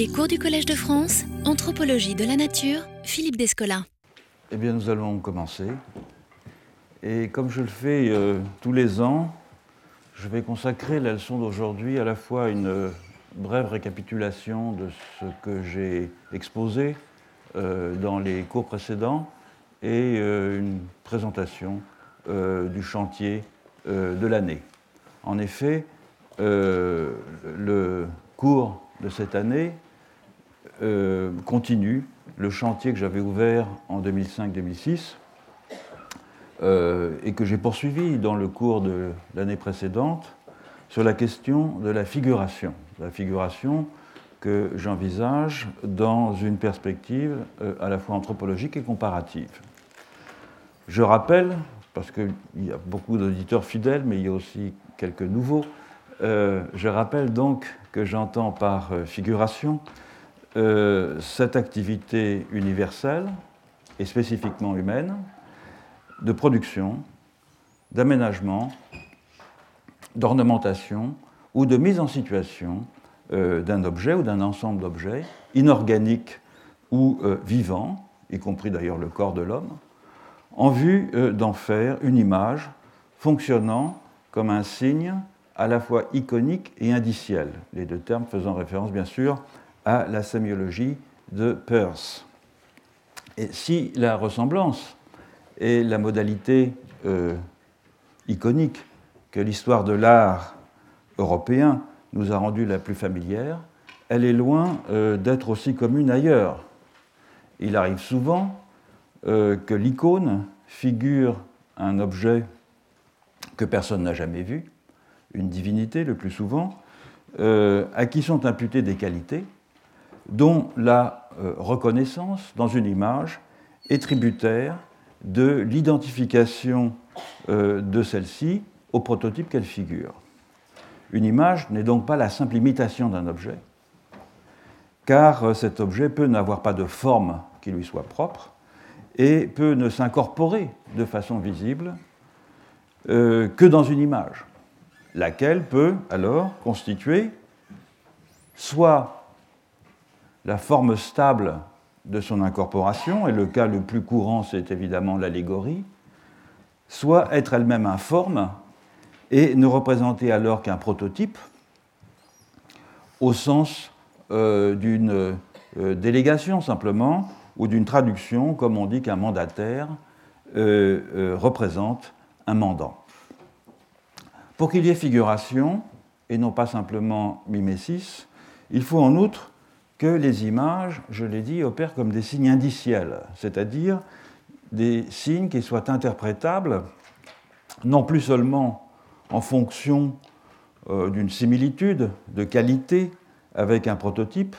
Les cours du Collège de France, Anthropologie de la Nature, Philippe Descola. Eh bien, nous allons commencer. Et comme je le fais euh, tous les ans, je vais consacrer la leçon d'aujourd'hui à la fois une euh, brève récapitulation de ce que j'ai exposé euh, dans les cours précédents et une présentation du chantier de l'année. En effet, le cours de cette année euh, continue le chantier que j'avais ouvert en 2005-2006 euh, et que j'ai poursuivi dans le cours de l'année précédente sur la question de la figuration. La figuration que j'envisage dans une perspective euh, à la fois anthropologique et comparative. Je rappelle, parce qu'il y a beaucoup d'auditeurs fidèles, mais il y a aussi quelques nouveaux, je rappelle donc que j'entends par figuration euh, cette activité universelle et spécifiquement humaine de production, d'aménagement, d'ornementation ou de mise en situation euh, d'un objet ou d'un ensemble d'objets, inorganiques ou euh, vivants, y compris d'ailleurs le corps de l'homme, en vue d'en faire une image fonctionnant comme un signe à la fois iconique et indiciel, les deux termes faisant référence bien sûr à la sémiologie de Peirce. Et si la ressemblance est la modalité euh, iconique que l'histoire de l'art européen nous a rendue la plus familière, elle est loin euh, d'être aussi commune ailleurs. Il arrive souvent euh, que l'icône figure un objet que personne n'a jamais vu, une divinité le plus souvent, à qui sont imputées des qualités, dont la euh, reconnaissance dans une image est tributaire de l'identification euh, de celle-ci au prototype qu'elle figure. Une image n'est donc pas la simple imitation d'un objet, car euh, cet objet peut n'avoir pas de forme qui lui soit propre et peut ne s'incorporer de façon visible que dans une image, laquelle peut alors constituer soit la forme stable de son incorporation, et le cas le plus courant c'est évidemment l'allégorie, soit être elle-même informe et ne représenter alors qu'un prototype au sens euh, d'une euh, délégation simplement, ou d'une traduction, comme on dit qu'un mandataire euh, représente un mandant. Pour qu'il y ait figuration, et non pas simplement mimésis, il faut en outre que les images, je l'ai dit, opèrent comme des signes indiciels, c'est-à-dire des signes qui soient interprétables non plus seulement en fonction euh, d'une similitude de qualité avec un prototype,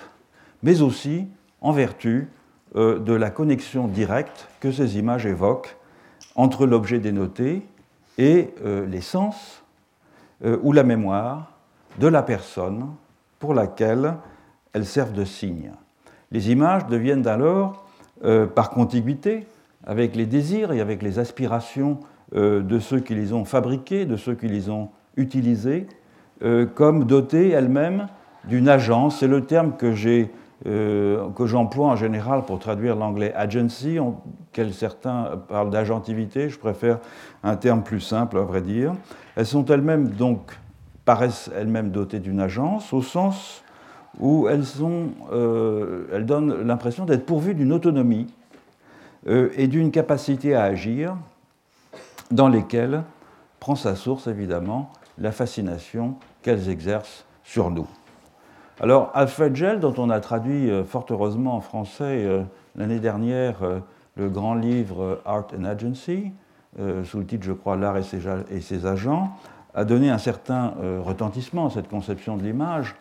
mais aussi en vertu euh, de la connexion directe que ces images évoquent entre l'objet dénoté et euh, les sens ou la mémoire de la personne pour laquelle elles servent de signe. Les images deviennent alors, euh, par contiguïté, avec les désirs et avec les aspirations euh, de ceux qui les ont fabriquées, de ceux qui les ont utilisées, euh, comme dotées elles-mêmes d'une agence. C'est le terme que j'ai que j'emploie en général pour traduire l'anglais agency, auquel certains parlent d'agentivité, je préfère un terme plus simple à vrai dire. Elles sont elles-mêmes donc paraissent elles-mêmes dotées d'une agence au sens où elles, euh, elles donnent l'impression d'être pourvues d'une autonomie euh, et d'une capacité à agir dans lesquelles prend sa source évidemment la fascination qu'elles exercent sur nous. Alors Alfred Gell, dont on a traduit euh, fort heureusement en français l'année dernière le grand livre Art and Agency, sous le titre je crois L'art et ses, agents, a donné un certain retentissement à cette conception de l'image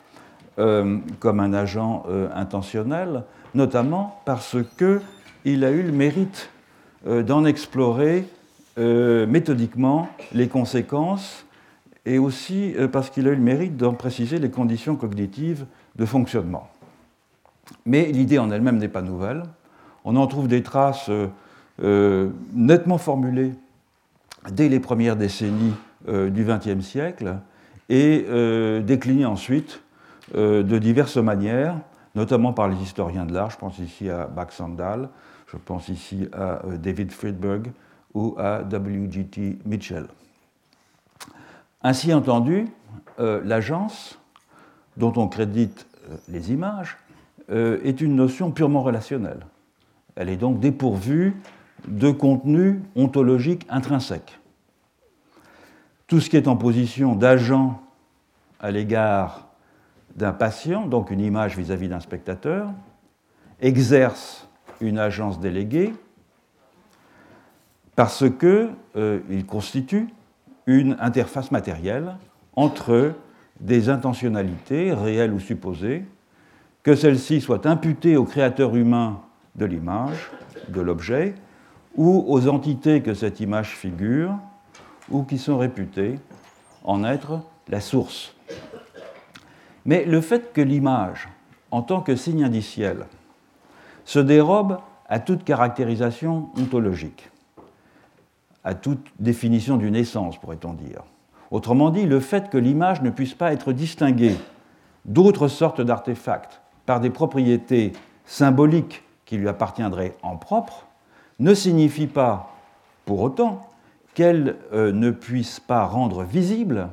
euh, comme un agent euh, intentionnel, notamment parce qu'il a eu le mérite euh, d'en explorer méthodiquement les conséquences et aussi parce qu'il a eu le mérite d'en préciser les conditions cognitives de fonctionnement. Mais l'idée en elle-même n'est pas nouvelle. On en trouve des traces nettement formulées dès les premières décennies du XXe siècle et déclinées ensuite de diverses manières, notamment par les historiens de l'art. Je pense ici à Baxandal, je pense ici à euh, David Friedberg ou à W.G.T. Mitchell. Ainsi entendu, euh, l'agence, dont on crédite euh, les images, est une notion purement relationnelle. Elle est donc dépourvue de contenu ontologique intrinsèque. Tout ce qui est en position d'agent à l'égard d'un patient, donc une image vis-à-vis d'un spectateur, exerce une agence déléguée parce qu'il euh, constitue une interface matérielle entre des intentionnalités réelles ou supposées, que celles-ci soient imputées au créateur humain de l'image, de l'objet, ou aux entités que cette image figure, ou qui sont réputées en être la source. Mais le fait que l'image, en tant que signe indiciel, se dérobe à toute caractérisation ontologique, à toute définition d'une essence, pourrait-on dire. Autrement dit, le fait que l'image ne puisse pas être distinguée d'autres sortes d'artefacts par des propriétés symboliques qui lui appartiendraient en propre, ne signifie pas pour autant qu'elle euh, ne puisse pas rendre visible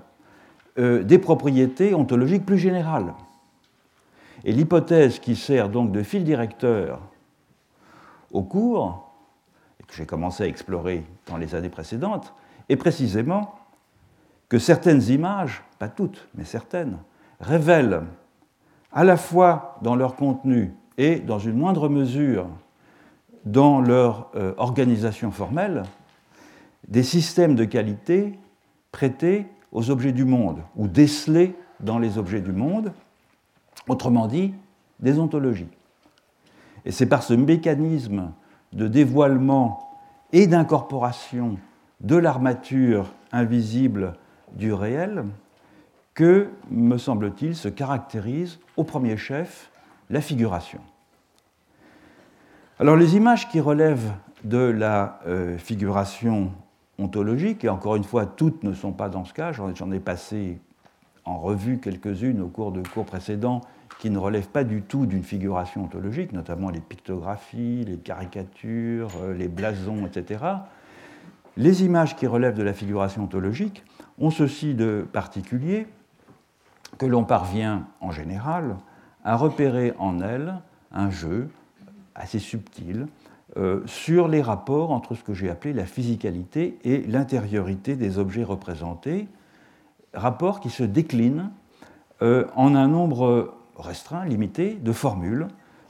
euh, des propriétés ontologiques plus générales. Et l'hypothèse qui sert donc de fil directeur au cours, et que j'ai commencé à explorer dans les années précédentes, est précisément que certaines images, pas toutes, mais certaines, révèlent à la fois dans leur contenu et dans une moindre mesure dans leur euh, organisation formelle des systèmes de qualité prêtés aux objets du monde ou décelés dans les objets du monde, autrement dit, des ontologies. Et c'est par ce mécanisme de dévoilement et d'incorporation de l'armature invisible du réel que, me semble-t-il, se caractérise au premier chef la figuration. Alors les images qui relèvent de la euh, figuration ontologique, et encore une fois, toutes ne sont pas dans ce cas, j'en ai passé en revue quelques-unes au cours de cours précédents qui ne relèvent pas du tout d'une figuration ontologique, notamment les pictographies, les caricatures, euh, les blasons, etc. Les images qui relèvent de la figuration ontologique ont ceci de particulier que l'on parvient en général à repérer en elles un jeu assez subtil euh, sur les rapports entre ce que j'ai appelé la physicalité et l'intériorité des objets représentés, rapports qui se déclinent euh, en un nombre restreint, limité, de formules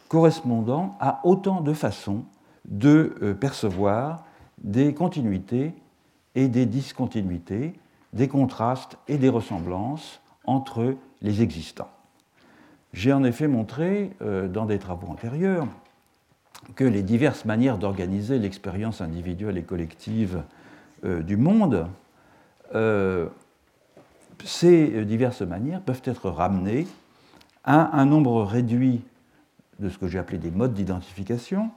correspondant à autant de façons de euh, percevoir des continuités et des discontinuités, des contrastes et des ressemblances entre les existants. J'ai en effet montré dans des travaux antérieurs que les diverses manières d'organiser l'expérience individuelle et collective euh, du monde, euh, ces diverses manières peuvent être ramenées à un nombre réduit de ce que j'ai appelé des modes d'identification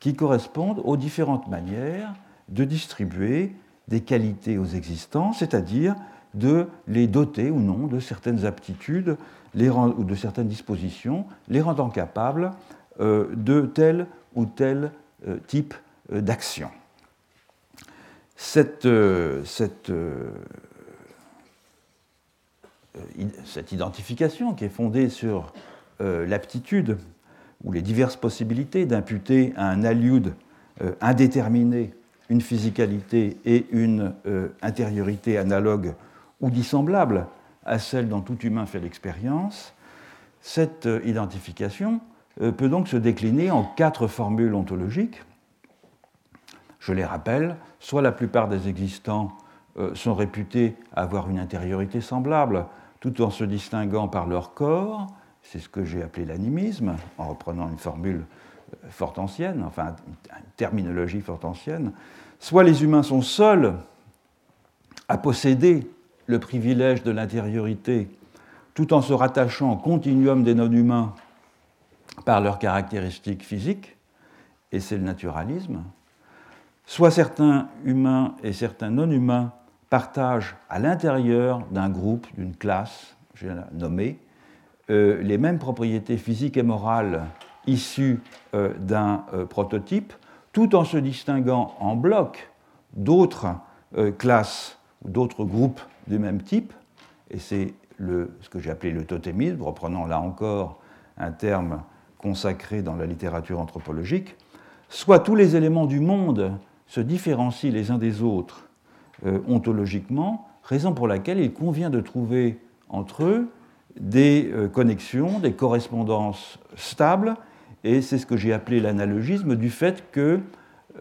qui correspondent aux différentes manières de distribuer des qualités aux existants, c'est-à-dire de les doter ou non de certaines aptitudes ou de certaines dispositions, les rendant capables de tel ou tel euh, type euh, d'action. Cette, cette, cette, identification qui est fondée sur l'aptitude ou les diverses possibilités d'imputer à un aliud indéterminé une physicalité et une intériorité analogue ou dissemblable à celle dont tout humain fait l'expérience, cette identification euh, peut donc se décliner en quatre formules ontologiques. Je les rappelle, soit la plupart des existants euh, sont réputés avoir une intériorité semblable, tout en se distinguant par leur corps, c'est ce que j'ai appelé l'animisme, en reprenant une formule euh, fort ancienne, enfin une terminologie fort ancienne, soit les humains sont seuls à posséder le privilège de l'intériorité, tout en se rattachant au continuum des non-humains par leurs caractéristiques physiques, et c'est le naturalisme, soit certains humains et certains non-humains partagent à l'intérieur d'un groupe, d'une classe, j'ai nommé, les mêmes propriétés physiques et morales issues d'un prototype, tout en se distinguant en bloc d'autres classes ou d'autres groupes du même type, et c'est ce que j'ai appelé le totémisme, reprenant là encore un terme consacré dans la littérature anthropologique, soit tous les éléments du monde se différencient les uns des autres euh, ontologiquement, raison pour laquelle il convient de trouver entre eux des euh, connexions, des correspondances stables, et c'est ce que j'ai appelé l'analogisme du fait que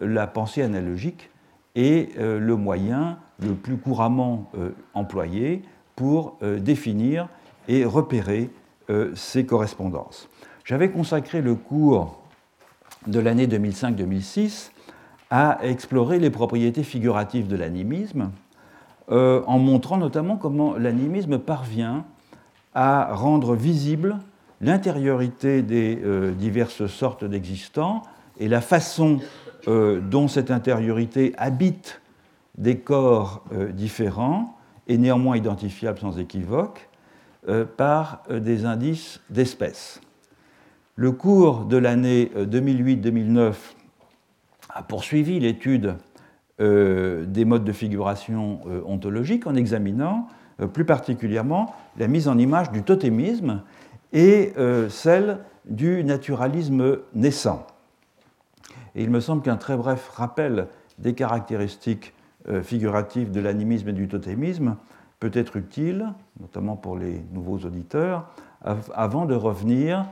la pensée analogique est euh, le moyen le plus couramment employé pour définir et repérer ces correspondances. J'avais consacré le cours de l'année 2005-2006 à explorer les propriétés figuratives de l'animisme, euh, en montrant notamment comment l'animisme parvient à rendre visible l'intériorité des euh, diverses sortes d'existants et la façon euh, dont cette intériorité habite des corps différents et néanmoins identifiables sans équivoque par des indices d'espèces. Le cours de l'année 2008-2009 euh, a poursuivi l'étude euh, des modes de figuration euh, ontologique en examinant plus particulièrement la mise en image du totémisme et celle du naturalisme naissant. Et il me semble qu'un très bref rappel des caractéristiques figuratives de l'animisme et du totémisme peut être utile, notamment pour les nouveaux auditeurs, avant de revenir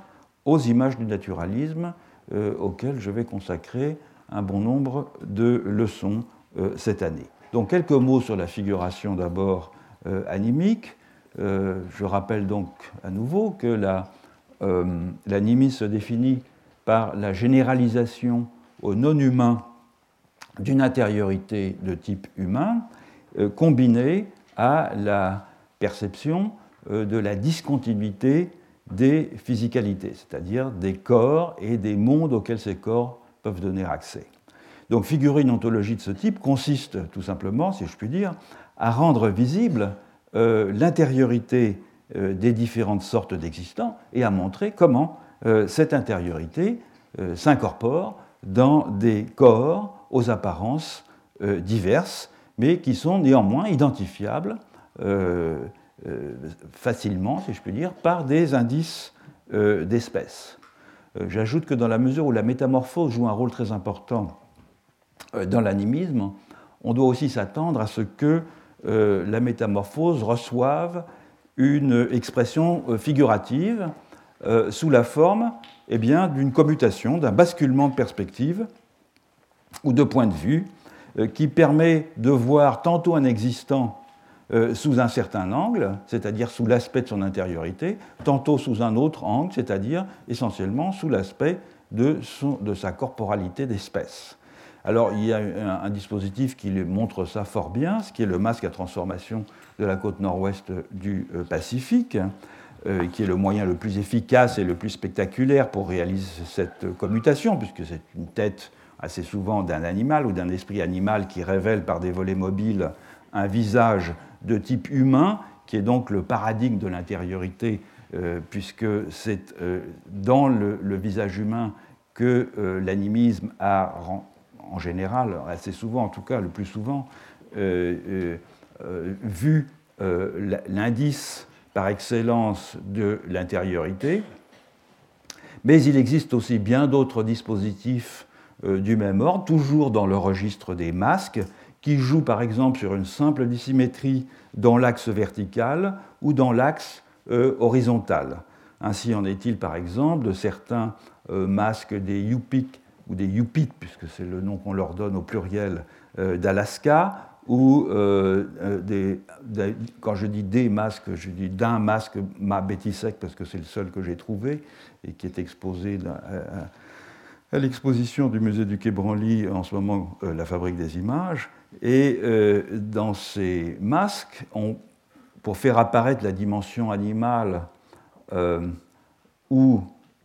aux images du naturalisme euh, auxquelles je vais consacrer un bon nombre de leçons euh, cette année. Donc quelques mots sur la figuration d'abord euh, animique. je rappelle donc à nouveau que l'animisme se définit par la généralisation au non-humain d'une intériorité de type humain, combinée à la perception de la discontinuité des physicalités, c'est-à-dire des corps et des mondes auxquels ces corps peuvent donner accès. Donc figurer une ontologie de ce type consiste tout simplement, si je puis dire, à rendre visible euh, l'intériorité euh, des différentes sortes d'existants et à montrer comment euh, cette intériorité s'incorpore dans des corps aux apparences diverses, mais qui sont néanmoins identifiables facilement, si je puis dire, par des indices euh, d'espèces. Euh, j'ajoute que dans la mesure où la métamorphose joue un rôle très important dans l'animisme, on doit aussi s'attendre à ce que la métamorphose reçoive une expression figurative sous la forme eh d'une commutation, d'un basculement de perspective ou de point de vue qui permet de voir tantôt un existant euh, sous un certain angle, c'est-à-dire sous l'aspect de son intériorité, tantôt sous un autre angle, c'est-à-dire essentiellement sous l'aspect de, sa corporalité d'espèce. Alors il y a un, dispositif qui montre ça fort bien, ce qui est le masque à transformation de la côte nord-ouest du euh, Pacifique, euh, qui est le moyen le plus efficace et le plus spectaculaire pour réaliser cette commutation, puisque c'est une tête assez souvent d'un animal ou d'un esprit animal qui révèle par des volets mobiles un visage de type humain, qui est donc le paradigme de l'intériorité, euh, puisque c'est euh, dans le, visage humain que euh, l'animisme a, en général, assez souvent, en tout cas le plus souvent, vu l'indice par excellence de l'intériorité. Mais il existe aussi bien d'autres dispositifs du même ordre, toujours dans le registre des masques, qui joue par exemple sur une simple dissymétrie dans l'axe vertical ou dans l'axe euh, horizontal. Ainsi en est-il par exemple de certains euh, masques des Yupik ou des Yupit, puisque c'est le nom qu'on leur donne au pluriel euh, d'Alaska, ou quand je dis des masques, je dis d'un masque ma Bétisec, parce que c'est le seul que j'ai trouvé et qui est exposé à, l'exposition du musée du Quai Branly en ce moment, la fabrique des images. Et euh, dans ces masques, pour faire apparaître la dimension animale, euh, ou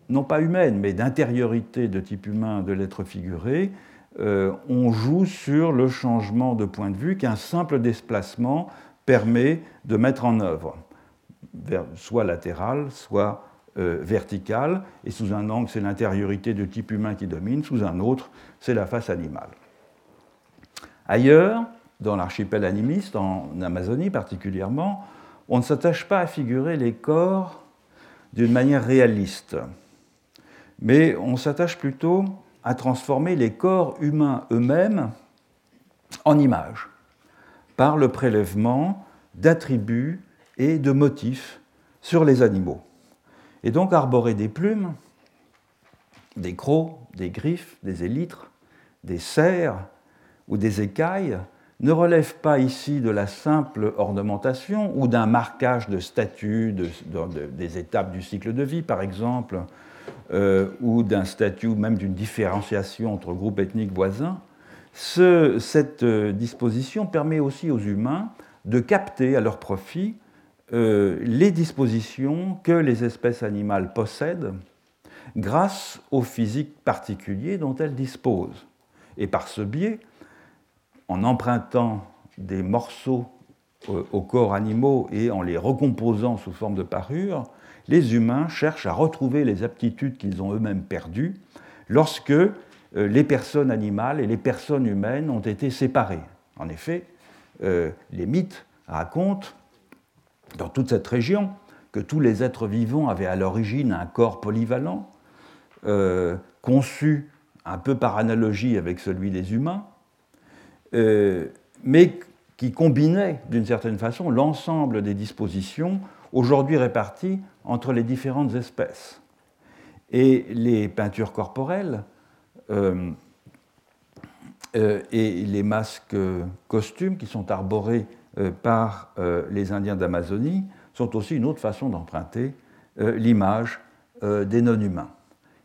non pas humaine, mais d'intériorité de type humain de l'être figuré, euh, on joue sur le changement de point de vue qu'un simple déplacement permet de mettre en œuvre. soit latérale, soit verticale, et sous un angle, c'est l'intériorité de type humain qui domine, sous un autre, c'est la face animale. Ailleurs, dans l'archipel animiste, en Amazonie particulièrement, on ne s'attache pas à figurer les corps d'une manière réaliste, mais on s'attache plutôt à transformer les corps humains eux-mêmes en images, par le prélèvement d'attributs et de motifs sur les animaux. Et donc arborer des plumes, des crocs, des griffes, des élytres, des cerfs ou des écailles ne relève pas ici de la simple ornementation ou d'un marquage de statuts des étapes du cycle de vie, par exemple, euh, ou d'un statut, ou même d'une différenciation entre groupes ethniques voisins. cette euh, disposition permet aussi aux humains de capter à leur profit euh, les dispositions que les espèces animales possèdent grâce au physique particulier dont elles disposent. Et par ce biais, en empruntant des morceaux euh, aux corps animaux et en les recomposant sous forme de parures, les humains cherchent à retrouver les aptitudes qu'ils ont eux-mêmes perdues lorsque euh, les personnes animales et les personnes humaines ont été séparées. En effet, euh, les mythes racontent, dans toute cette région, que tous les êtres vivants avaient à l'origine un corps polyvalent, conçu un peu par analogie avec celui des humains, euh, mais qui combinait d'une certaine façon l'ensemble des dispositions aujourd'hui réparties entre les différentes espèces. Et les peintures corporelles euh, euh, et les masques costumes qui sont arborés par les Indiens d'Amazonie sont aussi une autre façon d'emprunter l'image des non-humains.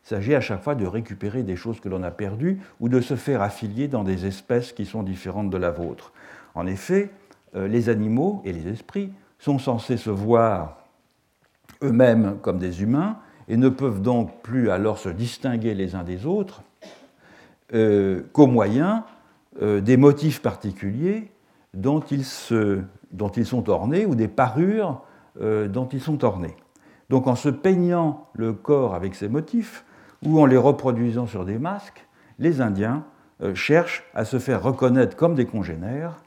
Il s'agit à chaque fois de récupérer des choses que l'on a perdues ou de se faire affilier dans des espèces qui sont différentes de la vôtre. En effet, euh, les animaux et les esprits sont censés se voir eux-mêmes comme des humains et ne peuvent donc plus alors se distinguer les uns des autres euh, qu'au moyen euh, des motifs particuliers dont ils, dont ils, sont ornés ou des parures dont ils sont ornés. Donc en se peignant le corps avec ces motifs, ou en les reproduisant sur des masques, les Indiens euh, cherchent à se faire reconnaître comme des congénères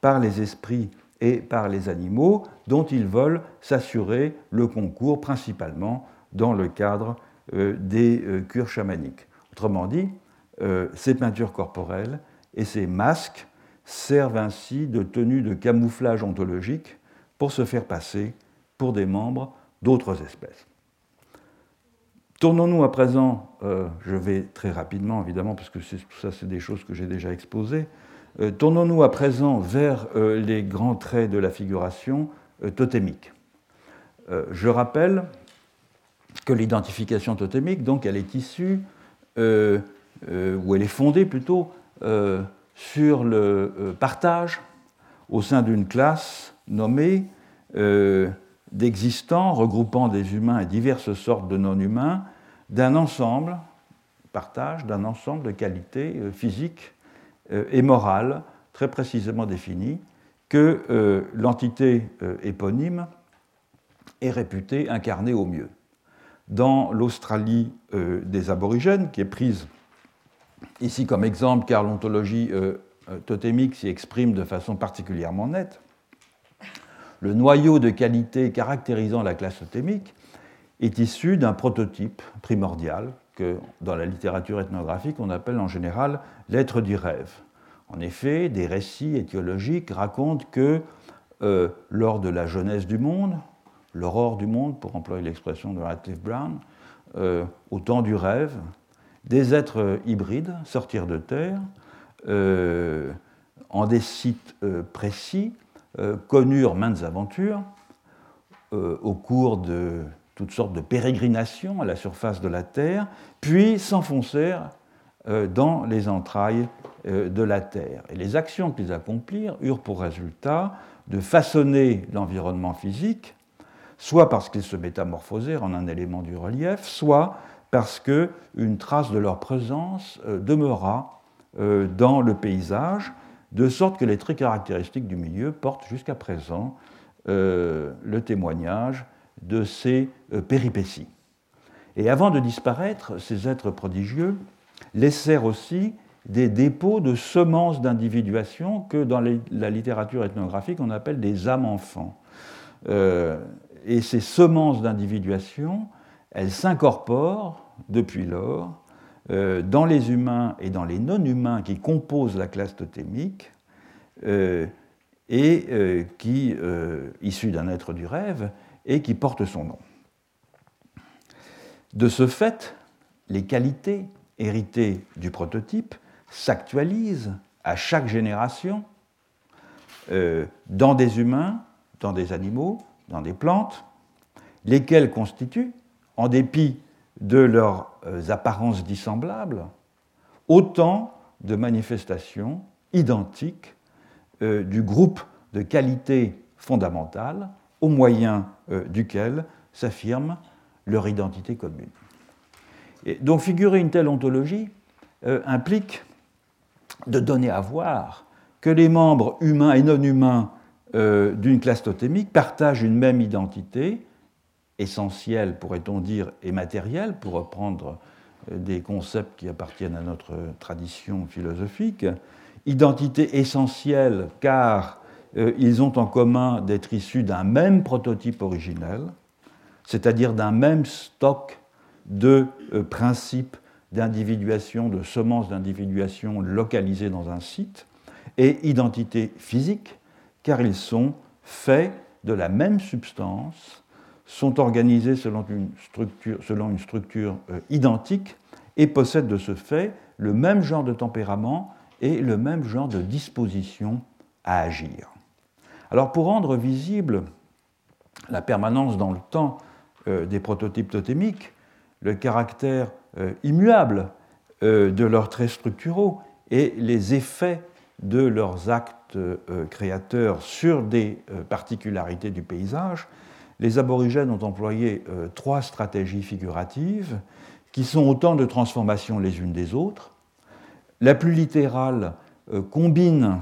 par les esprits et par les animaux dont ils veulent s'assurer le concours principalement dans le cadre euh, des euh, cures chamaniques. Autrement dit, ces peintures corporelles et ces masques servent ainsi de tenue de camouflage ontologique pour se faire passer pour des membres d'autres espèces. Tournons-nous à présent, euh, je vais très rapidement évidemment, parce que tout ça c'est des choses que j'ai déjà exposées, euh, tournons-nous à présent vers euh, les grands traits de la figuration totémique. je rappelle que l'identification totémique, donc, elle est issue, ou elle est fondée plutôt, sur le partage au sein d'une classe nommée d'existants regroupant des humains et diverses sortes de non-humains, d'un ensemble, partage d'un ensemble de qualités euh, physiques euh, et morales très précisément définies que euh, l'entité éponyme est réputée incarner au mieux. Dans l'Australie des aborigènes, qui est prise ici comme exemple car l'ontologie totémique s'y exprime de façon particulièrement nette, le noyau de qualité caractérisant la classe totémique est issu d'un prototype primordial que dans la littérature ethnographique on appelle en général l'être du rêve. En effet, des récits étiologiques racontent que euh, lors de la jeunesse du monde, l'aurore du monde, pour employer l'expression de Radcliffe Brown, euh, au temps du rêve, des êtres hybrides sortirent de terre euh, en des sites précis connurent maintes aventures euh, au cours de toutes sortes de pérégrinations à la surface de la Terre, puis s'enfoncèrent euh, dans les entrailles de la Terre. Et les actions qu'ils accomplirent eurent pour résultat de façonner l'environnement physique, soit parce qu'ils se métamorphosèrent en un élément du relief, soit parce qu'une trace de leur présence demeura dans le paysage, de sorte que les traits caractéristiques du milieu portent jusqu'à présent le témoignage de ces péripéties. Et avant de disparaître, ces êtres prodigieux laissèrent aussi des dépôts de semences d'individuation que dans la littérature ethnographique on appelle des âmes enfants. Euh, et ces semences d'individuation, elles s'incorporent depuis lors euh, dans les humains et dans les non-humains qui composent la classe totémique euh, et qui, issus d'un être du rêve, et qui portent son nom. De ce fait, les qualités héritées du prototype s'actualisent à chaque génération euh, dans des humains, dans des animaux, dans des plantes, lesquels constituent, en dépit de leurs euh, apparences dissemblables, autant de manifestations identiques euh, du groupe de qualités fondamentales au moyen duquel s'affirme leur identité commune. Donc figurer une telle ontologie implique de donner à voir que les membres humains et non humains euh, d'une classe totémique partagent une même identité, essentielle, pourrait-on dire, et matérielle, pour reprendre euh, des concepts qui appartiennent à notre tradition philosophique, identité essentielle car euh, ils ont en commun d'être issus d'un même prototype originel, c'est-à-dire d'un même stock de principes d'individuation, de semences d'individuation localisées dans un site, et identité physique, car ils sont faits de la même substance, sont organisés selon une structure, euh, identique et possèdent de ce fait le même genre de tempérament et le même genre de disposition à agir. Alors pour rendre visible la permanence dans le temps euh, des prototypes totémiques, le caractère euh, immuables euh, de leurs traits structuraux et les effets de leurs actes créateurs sur des particularités du paysage, les aborigènes ont employé trois stratégies figuratives qui sont autant de transformations les unes des autres. La plus littérale combine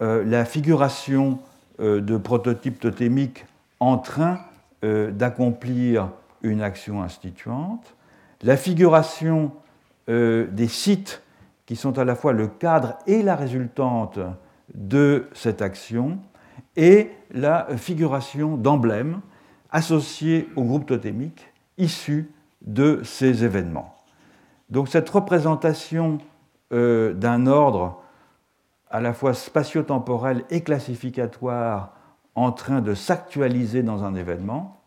la figuration de prototypes totémiques en train d'accomplir une action instituante la figuration euh, des sites qui sont à la fois le cadre et la résultante de cette action, et la figuration d'emblèmes associés au groupe totémique issus de ces événements. Donc cette représentation euh, d'un ordre à la fois spatio-temporel et classificatoire en train de s'actualiser dans un événement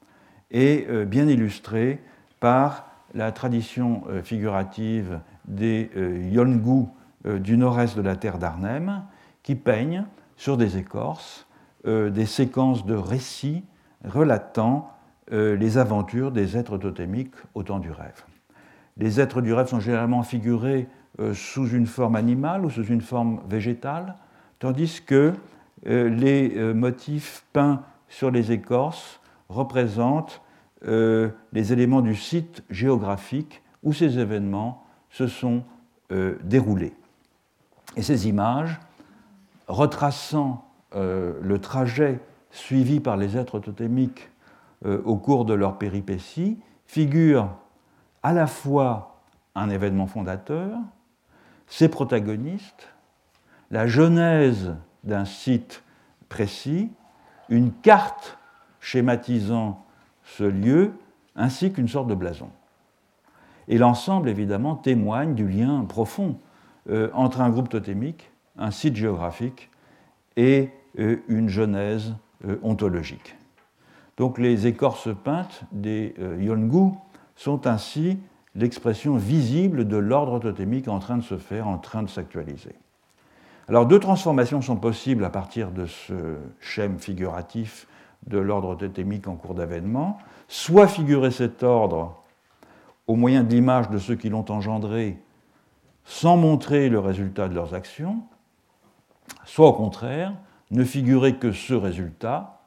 est euh, bien illustrée par la tradition euh, figurative des Yolngu du nord-est de la terre d'Arnhem, qui peignent sur des écorces des séquences de récits relatant les aventures des êtres totémiques au temps du rêve. Les êtres du rêve sont généralement figurés sous une forme animale ou sous une forme végétale, tandis que les motifs peints sur les écorces représentent euh, les éléments du site géographique où ces événements se sont euh, déroulés. Et ces images, retraçant euh, le trajet suivi par les êtres totémiques au cours de leur péripétie, figurent à la fois un événement fondateur, ses protagonistes, la genèse d'un site précis, une carte schématisant ce lieu ainsi qu'une sorte de blason. Et l'ensemble, évidemment, témoigne du lien profond euh, entre un groupe totémique, un site géographique et euh, une genèse euh, ontologique. Donc les écorces peintes des Yolngu sont ainsi l'expression visible de l'ordre totémique en train de se faire, en train de s'actualiser. Alors deux transformations sont possibles à partir de ce schème figuratif de l'ordre totémique en cours d'avènement, soit figurer cet ordre au moyen de l'image de ceux qui l'ont engendré sans montrer le résultat de leurs actions, soit au contraire ne figurer que ce résultat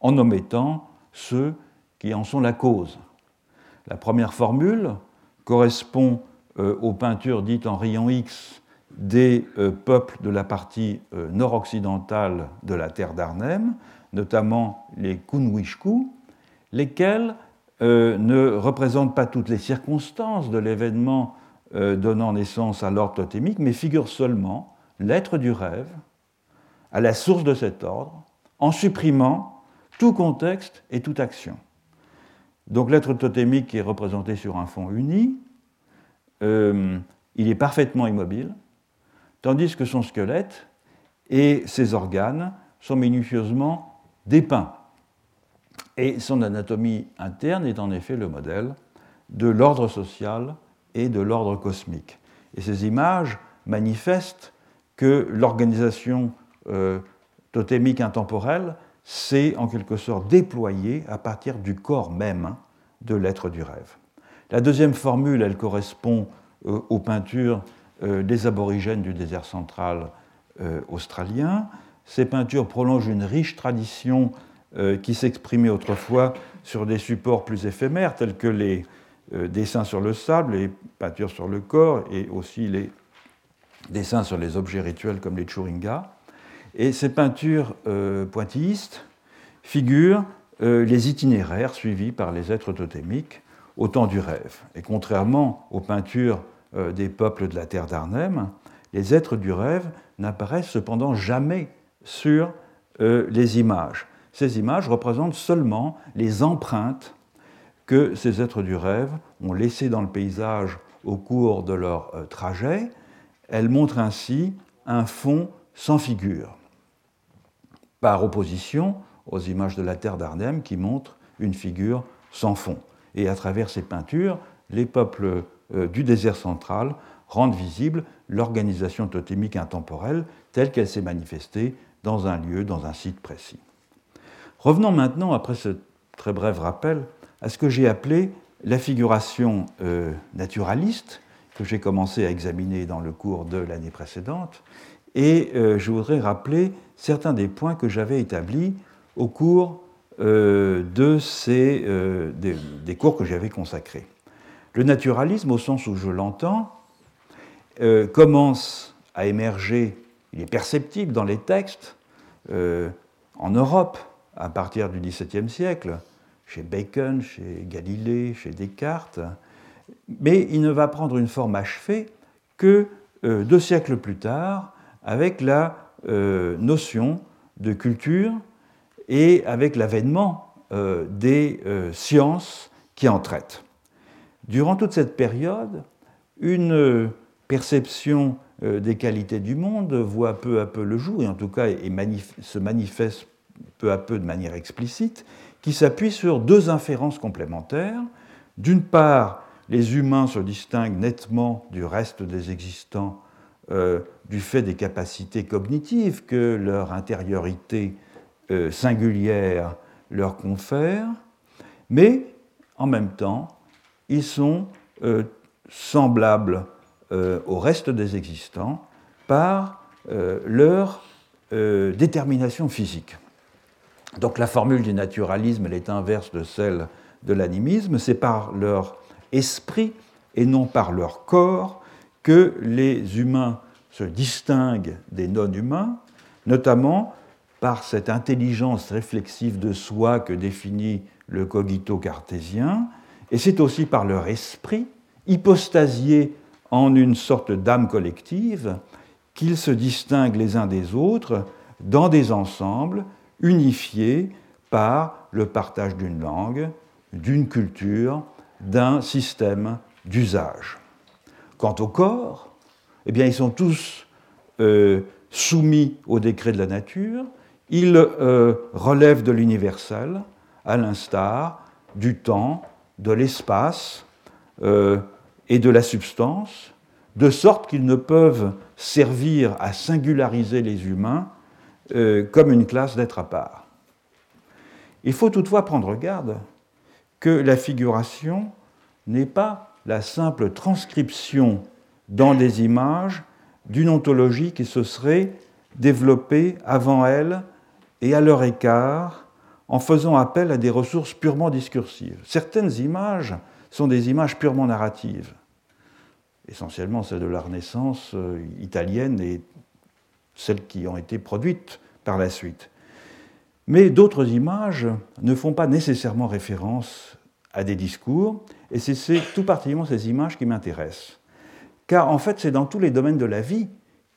en omettant ceux qui en sont la cause. La première formule correspond euh, aux peintures dites en rayon X des euh, peuples de la partie euh, nord-occidentale de la terre d'Arnhem, notamment les kunwishku, lesquels ne représentent pas toutes les circonstances de l'événement donnant naissance à l'ordre totémique, mais figurent seulement l'être du rêve à la source de cet ordre, en supprimant tout contexte et toute action. Donc l'être totémique est représenté sur un fond uni, euh, il est parfaitement immobile, tandis que son squelette et ses organes sont minutieusement dépeints. Et son anatomie interne est en effet le modèle de l'ordre social et de l'ordre cosmique. Et ces images manifestent que l'organisation euh, totémique intemporelle s'est en quelque sorte déployée à partir du corps même de l'être du rêve. La deuxième formule, elle correspond euh, aux peintures euh, des aborigènes du désert central australien. Ces peintures prolongent une riche tradition qui s'exprimait autrefois sur des supports plus éphémères, tels que les dessins sur le sable, les peintures sur le corps et aussi les dessins sur les objets rituels comme les churingas. Et ces peintures euh, pointillistes figurent euh, les itinéraires suivis par les êtres totémiques au temps du rêve. Et contrairement aux peintures euh, des peuples de la terre d'Arnhem, les êtres du rêve n'apparaissent cependant jamais sur les images. Ces images représentent seulement les empreintes que ces êtres du rêve ont laissées dans le paysage au cours de leur trajet, elle montre ainsi un fond sans figure, par opposition aux images de la terre d'Arnhem qui montrent une figure sans fond. Et à travers ces peintures, les peuples euh, du désert central rendent visible l'organisation totémique intemporelle telle qu'elle s'est manifestée dans un lieu, dans un site précis. Revenons maintenant, après ce très bref rappel, à ce que j'ai appelé la figuration euh, naturaliste, que j'ai commencé à examiner dans le cours de l'année précédente, et euh, je voudrais rappeler certains des points que j'avais établis au cours euh, de ces, euh, des, cours que j'avais consacrés. Le naturalisme, au sens où je l'entends, commence à émerger, il est perceptible dans les textes, en Europe, à partir du XVIIe siècle, chez Bacon, chez Galilée, chez Descartes, mais il ne va prendre une forme achevée que euh, deux siècles plus tard, avec la euh, notion de culture et avec l'avènement euh, des sciences qui en traitent. Durant toute cette période, une perception des qualités du monde voit peu à peu le jour, et en tout cas se manifeste peu à peu de manière explicite, qui s'appuie sur deux inférences complémentaires. D'une part, les humains se distinguent nettement du reste des existants euh, du fait des capacités cognitives que leur intériorité euh, singulière leur confère, mais en même temps, ils sont euh, semblables au reste des existants par leur détermination physique. Donc la formule du naturalisme, elle est inverse de celle de l'animisme, c'est par leur esprit et non par leur corps que les humains se distinguent des non-humains, notamment par cette intelligence réflexive de soi que définit le cogito cartésien, et c'est aussi par leur esprit, hypostasié en une sorte d'âme collective, qu'ils se distinguent les uns des autres dans des ensembles unifiés par le partage d'une langue, d'une culture, d'un système d'usage. Quant au corps, eh ils sont tous euh, soumis au décret de la nature, ils euh, relèvent de l'universel, à l'instar du temps, de l'espace euh, et de la substance, de sorte qu'ils ne peuvent servir à singulariser les humains comme une classe d'êtres à part. Il faut toutefois prendre garde que la figuration n'est pas la simple transcription dans des images d'une ontologie qui se serait développée avant elle et à leur écart en faisant appel à des ressources purement discursives. Certaines images sont des images purement narratives, essentiellement celles de la Renaissance euh, italienne et celles qui ont été produites par la suite. Mais d'autres images ne font pas nécessairement référence à des discours, et c'est tout particulièrement ces images qui m'intéressent. Car en fait, c'est dans tous les domaines de la vie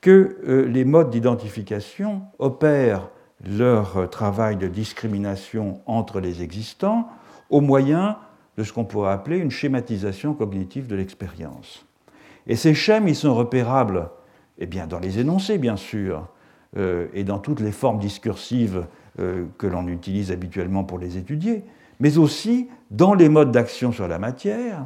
que euh, les modes d'identification opèrent leur travail de discrimination entre les existants au moyen de ce qu'on pourrait appeler une schématisation cognitive de l'expérience. Et ces schèmes, ils sont repérables eh bien, dans les énoncés, bien sûr, euh, et dans toutes les formes discursives euh, que l'on utilise habituellement pour les étudier, mais aussi dans les modes d'action sur la matière,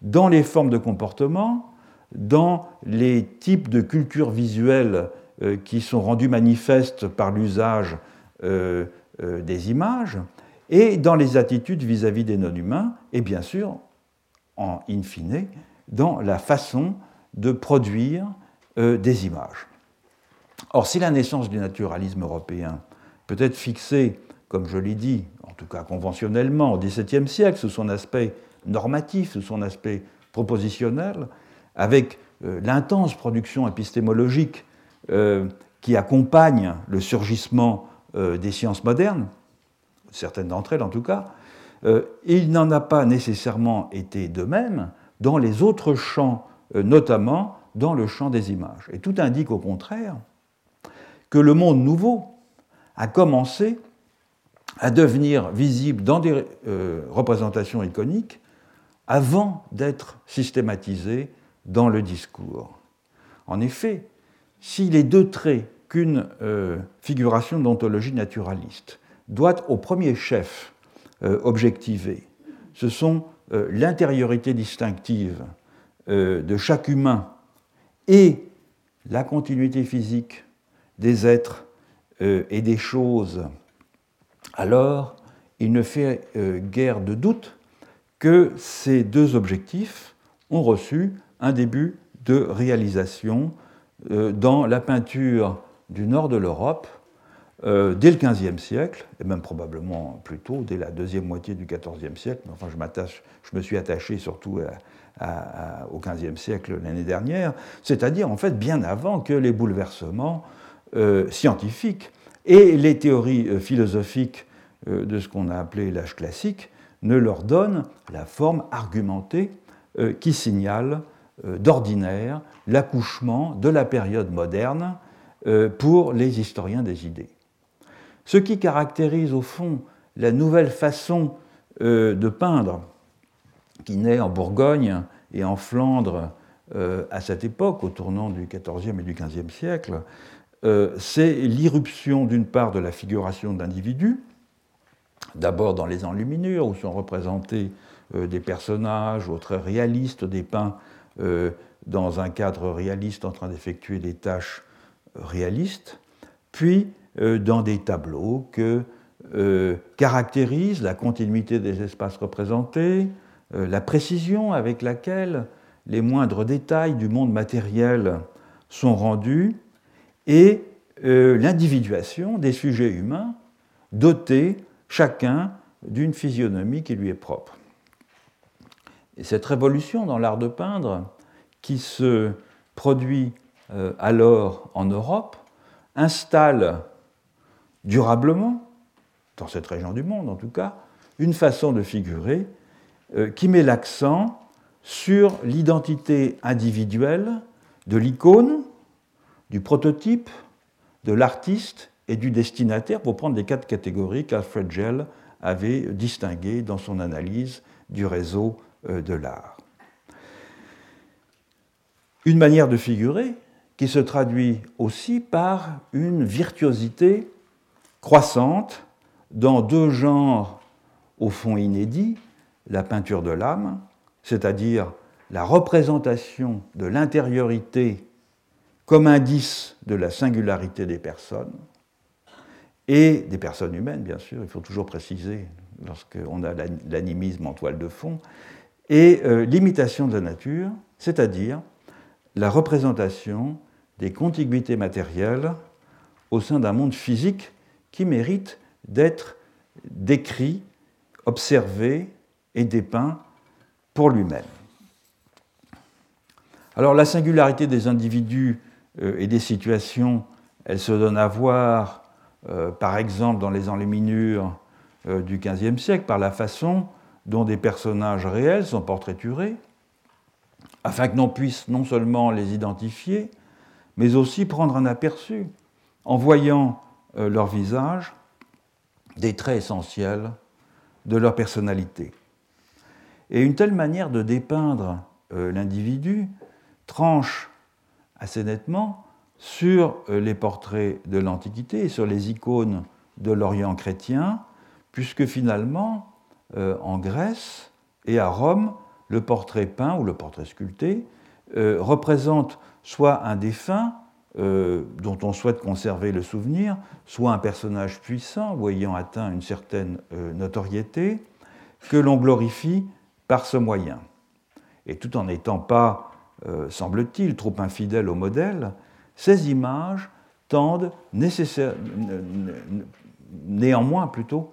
dans les formes de comportement, dans les types de culture visuelle euh, qui sont rendus manifestes par l'usage des images, et dans les attitudes vis-à-vis des non-humains, et bien sûr, en in fine, dans la façon de produire des images. Or, si la naissance du naturalisme européen peut être fixée, comme je l'ai dit, en tout cas conventionnellement, au XVIIe siècle, sous son aspect normatif, sous son aspect propositionnel, avec euh, l'intense production épistémologique euh, qui accompagne le surgissement euh, des sciences modernes, certaines d'entre elles en tout cas, il n'en a pas nécessairement été de même dans les autres champs, notamment dans le champ des images. Et tout indique au contraire que le monde nouveau a commencé à devenir visible dans des euh, représentations iconiques avant d'être systématisé dans le discours. En effet, si les deux traits qu'une euh, figuration d'ontologie naturaliste doit au premier chef euh, objectiver, ce sont l'intériorité distinctive de chaque humain et la continuité physique des êtres et des choses, alors il ne fait euh, guère de doute que ces deux objectifs ont reçu un début de réalisation euh, dans la peinture du nord de l'Europe dès le XVe siècle, et même probablement plus tôt, dès la deuxième moitié du XIVe siècle. Enfin, je, je me suis attaché surtout au XVe siècle l'année dernière, c'est-à-dire en fait bien avant que les bouleversements euh, scientifiques et les théories euh, philosophiques euh, de ce qu'on a appelé l'âge classique ne leur donnent la forme argumentée qui signale d'ordinaire l'accouchement de la période moderne pour les historiens des idées. Ce qui caractérise au fond la nouvelle façon de peindre qui naît en Bourgogne et en Flandre à cette époque, au tournant du XIVe et du XVe siècle, euh, c'est l'irruption d'une part de la figuration d'individus, d'abord dans les enluminures, où sont représentés euh, des personnages ou très réalistes dépeints euh, dans un cadre réaliste en train d'effectuer des tâches réalistes, puis dans des tableaux que caractérisent la continuité des espaces représentés, la précision avec laquelle les moindres détails du monde matériel sont rendus, et euh, l'individuation des sujets humains dotés chacun d'une physionomie qui lui est propre. Et cette révolution dans l'art de peindre qui se produit euh, alors en Europe installe durablement, dans cette région du monde en tout cas, une façon de figurer euh, qui met l'accent sur l'identité individuelle de l'icône, du prototype, de l'artiste et du destinataire, pour prendre les quatre catégories qu'Alfred Gell avait distinguées dans son analyse du réseau euh, de l'art. Une manière de figurer qui se traduit aussi par une virtuosité croissante dans deux genres au fond inédits, la peinture de l'âme, c'est-à-dire la représentation de l'intériorité comme indice de la singularité des personnes, et des personnes humaines, bien sûr, il faut toujours préciser lorsqu'on a l'animisme en toile de fond, et euh, l'imitation de la nature, c'est-à-dire la représentation des contiguïtés matérielles au sein d'un monde physique qui mérite d'être décrit, observé et dépeint pour lui-même. Alors la singularité des individus et des situations, elles se donnent à voir par exemple dans les enluminures du XVe siècle, par la façon dont des personnages réels sont portraiturés, afin que l'on puisse non seulement les identifier, mais aussi prendre un aperçu, en voyant leur visage, des traits essentiels de leur personnalité. Et une telle manière de dépeindre euh, l'individu tranche assez nettement sur euh, les portraits de l'Antiquité et sur les icônes de l'Orient chrétien, puisque finalement, euh, en Grèce et à Rome, le portrait peint ou le portrait sculpté représente soit un défunt, euh, dont on souhaite conserver le souvenir, soit un personnage puissant ou ayant atteint une certaine euh, notoriété, que l'on glorifie par ce moyen. Et tout en n'étant pas, euh, semble-t-il, trop infidèle au modèle, ces images tendent néanmoins plutôt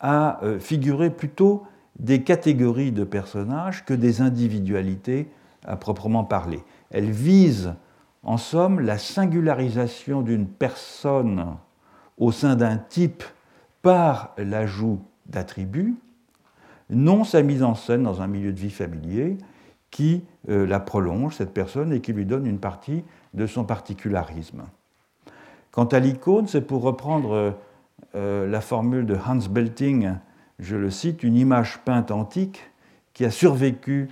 à figurer plutôt des catégories de personnages que des individualités à proprement parler. Elles visent en somme, la singularisation d'une personne au sein d'un type par l'ajout d'attributs, non sa mise en scène dans un milieu de vie familier qui euh, la prolonge, cette personne, et qui lui donne une partie de son particularisme. Quant à l'icône, c'est pour reprendre euh, la formule de Hans Belting, je le cite, une image peinte antique qui a survécu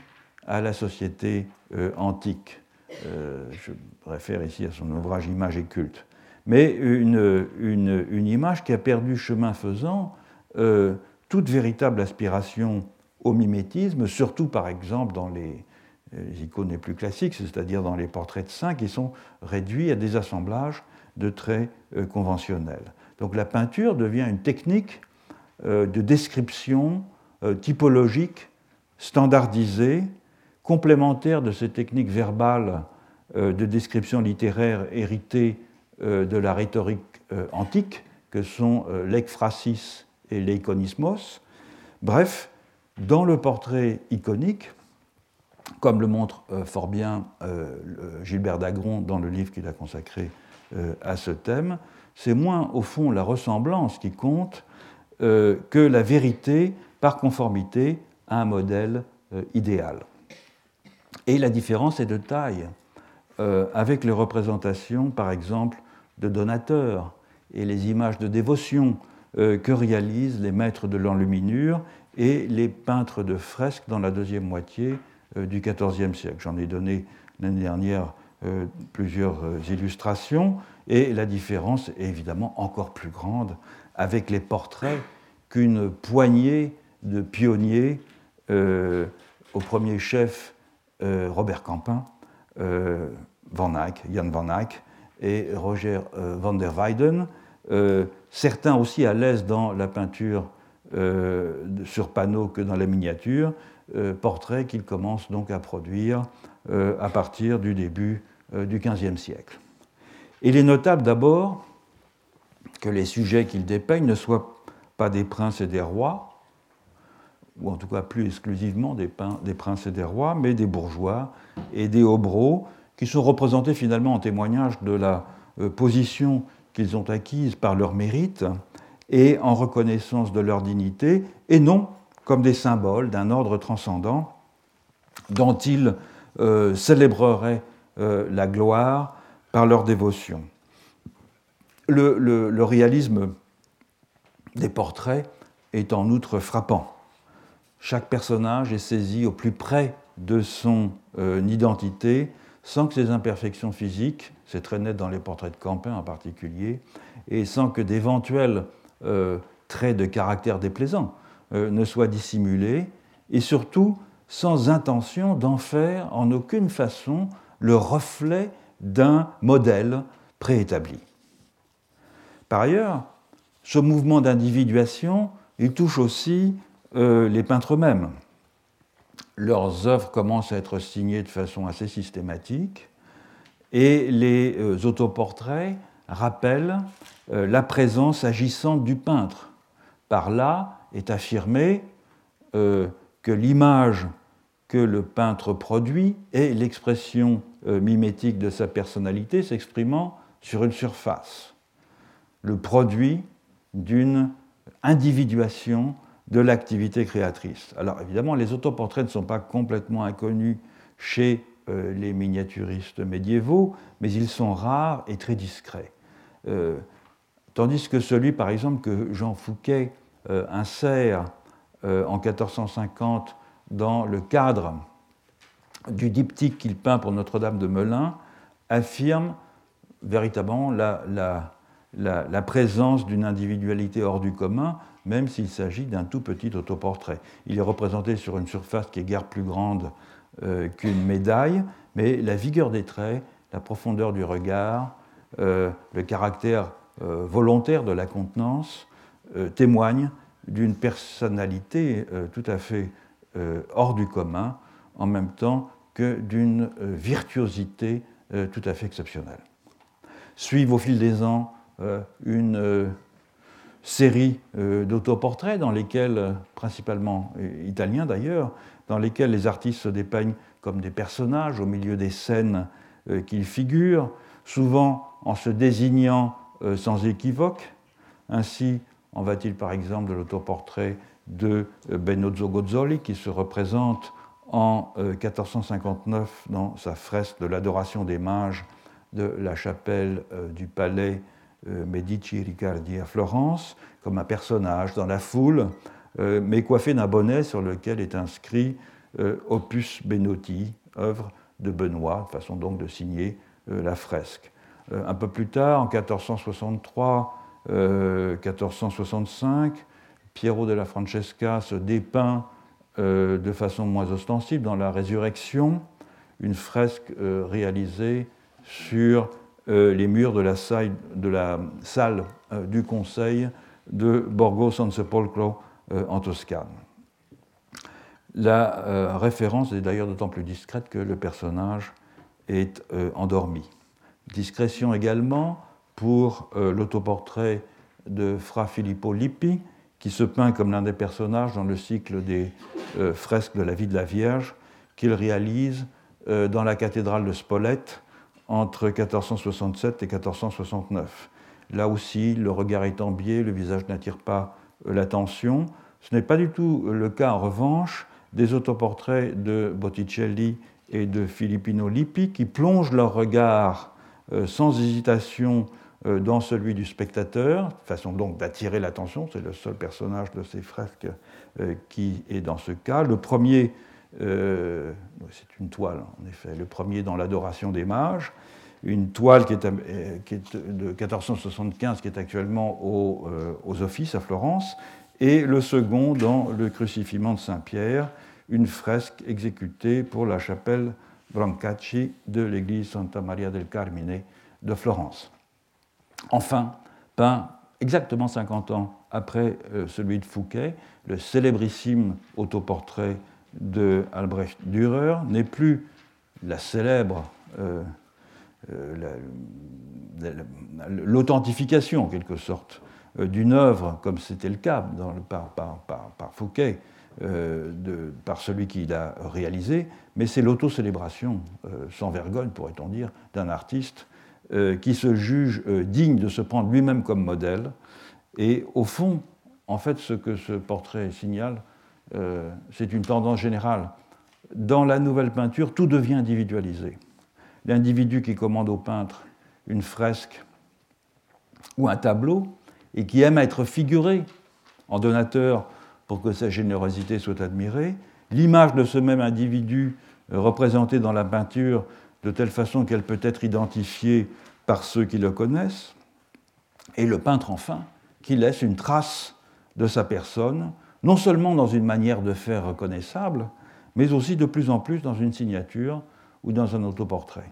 à la société euh, antique. Euh, je réfère ici à son ouvrage Image et culte. Mais une, image qui a perdu chemin faisant euh, toute véritable aspiration au mimétisme, surtout par exemple dans les, icônes les plus classiques, c'est-à-dire dans les portraits de saints qui sont réduits à des assemblages de traits euh, conventionnels. Donc la peinture devient une technique de description typologique standardisée complémentaire de ces techniques verbales euh, de description littéraire héritées euh, de la rhétorique euh, antique, que sont l'ekphrasis et l'iconismos. Bref, dans le portrait iconique, comme le montre fort bien Gilbert Dagron dans le livre qu'il a consacré à ce thème, c'est moins au fond la ressemblance qui compte que la vérité par conformité à un modèle idéal. Et la différence est de taille euh, avec les représentations, par exemple, de donateurs et les images de dévotion euh, que réalisent les maîtres de l'enluminure et les peintres de fresques dans la deuxième moitié euh, du XIVe siècle. J'en ai donné l'année dernière plusieurs illustrations et la différence est évidemment encore plus grande avec les portraits qu'une poignée de pionniers, au premier chef euh, Robert Campin, euh, Van Eyck, Jan Van Eyck et Roger euh, van der Weyden, certains aussi à l'aise dans la peinture sur panneau que dans la miniature, portraits qu'il commence donc à produire à partir du début du XVe siècle. Il est notable d'abord que les sujets qu'il dépeigne ne soient pas des princes et des rois, ou en tout cas plus exclusivement des, princes et des rois, mais des bourgeois et des hobereaux, qui sont représentés finalement en témoignage de la euh, position qu'ils ont acquise par leur mérite et en reconnaissance de leur dignité, et non comme des symboles d'un ordre transcendant dont ils euh, célébreraient euh, la gloire par leur dévotion. le réalisme des portraits est en outre frappant chaque personnage est saisi au plus près de son euh, identité, sans que ses imperfections physiques, c'est très net dans les portraits de Campin en particulier, et sans que d'éventuels euh, traits de caractère déplaisants euh, ne soient dissimulés, et surtout sans intention d'en faire en aucune façon le reflet d'un modèle préétabli. Par ailleurs, ce mouvement d'individuation, il touche aussi euh, les peintres eux-mêmes. Leurs œuvres commencent à être signées de façon assez systématique et les euh, autoportraits rappellent euh, la présence agissante du peintre. Par là est affirmé que l'image que le peintre produit est l'expression mimétique de sa personnalité s'exprimant sur une surface. le produit d'une individuation de l'activité créatrice. Alors évidemment, les autoportraits ne sont pas complètement inconnus chez euh, les miniaturistes médiévaux, mais ils sont rares et très discrets. Euh, tandis que celui, par exemple, que Jean Fouquet euh, insère en 1450 dans le cadre du diptyque qu'il peint pour Notre-Dame de Melun, affirme véritablement la présence d'une individualité hors du commun, même s'il s'agit d'un tout petit autoportrait. Il est représenté sur une surface qui est guère plus grande euh, qu'une médaille, mais la vigueur des traits, la profondeur du regard, euh, le caractère euh, volontaire de la contenance témoignent d'une personnalité tout à fait hors du commun, en même temps que d'une virtuosité tout à fait exceptionnelle. Suivent au fil des ans une série euh, d'autoportraits dans lesquels, euh, principalement euh, italiens d'ailleurs, dans lesquels les artistes se dépeignent comme des personnages au milieu des scènes qu'ils figurent, souvent en se désignant sans équivoque. Ainsi en va-t-il par exemple de l'autoportrait de Benozzo Gozzoli qui se représente en 1459 dans sa fresque de l'adoration des mages de la chapelle du palais euh, Medici Riccardi à Florence, comme un personnage dans la foule, euh, mais coiffé d'un bonnet sur lequel est inscrit euh, Opus Benotti, œuvre de Benoît, façon donc de signer la fresque. Un peu plus tard, en 1463, 1465, Piero della Francesca se dépeint de façon moins ostensible dans la Résurrection, une fresque réalisée sur euh, les murs de la salle, euh, du conseil de Borgo San Sepolcro euh, en Toscane. La référence est d'ailleurs d'autant plus discrète que le personnage est endormi. Discrétion également pour l'autoportrait de Fra Filippo Lippi, qui se peint comme l'un des personnages dans le cycle des fresques de la vie de la Vierge, qu'il réalise dans la cathédrale de Spolète entre 1467 et 1469. Là aussi, le regard est en biais, le visage n'attire pas euh, l'attention. Ce n'est pas du tout le cas, en revanche, des autoportraits de Botticelli et de Filippino Lippi qui plongent leur regard euh, sans hésitation euh, dans celui du spectateur, façon donc d'attirer l'attention. C'est le seul personnage de ces fresques qui est dans ce cas. Le premier euh, c'est une toile, en effet. Le premier dans l'adoration des mages, une toile qui est, euh, de 1475 qui est actuellement euh, aux Offices à Florence, et le second dans le crucifiement de Saint-Pierre, une fresque exécutée pour la chapelle Brancacci de l'église Santa Maria del Carmine de Florence. Enfin, peint exactement 50 ans après celui de Fouquet, le célébrissime autoportrait de Albrecht Dürer n'est plus la célèbre euh, euh, l'authentification en quelque sorte euh, d'une œuvre, comme c'était le cas par, par, Fouquet, par celui qui l'a réalisé, mais c'est l'autocélébration, sans vergogne pourrait-on dire, d'un artiste qui se juge digne de se prendre lui-même comme modèle. Et au fond, en fait, ce que ce portrait signale, euh, c'est une tendance générale. Dans la nouvelle peinture, tout devient individualisé. L'individu qui commande au peintre une fresque ou un tableau et qui aime être figuré en donateur pour que sa générosité soit admirée, l'image de ce même individu représentée dans la peinture de telle façon qu'elle peut être identifiée par ceux qui le connaissent, et le peintre enfin, qui laisse une trace de sa personne non seulement dans une manière de faire reconnaissable, mais aussi de plus en plus dans une signature ou dans un autoportrait.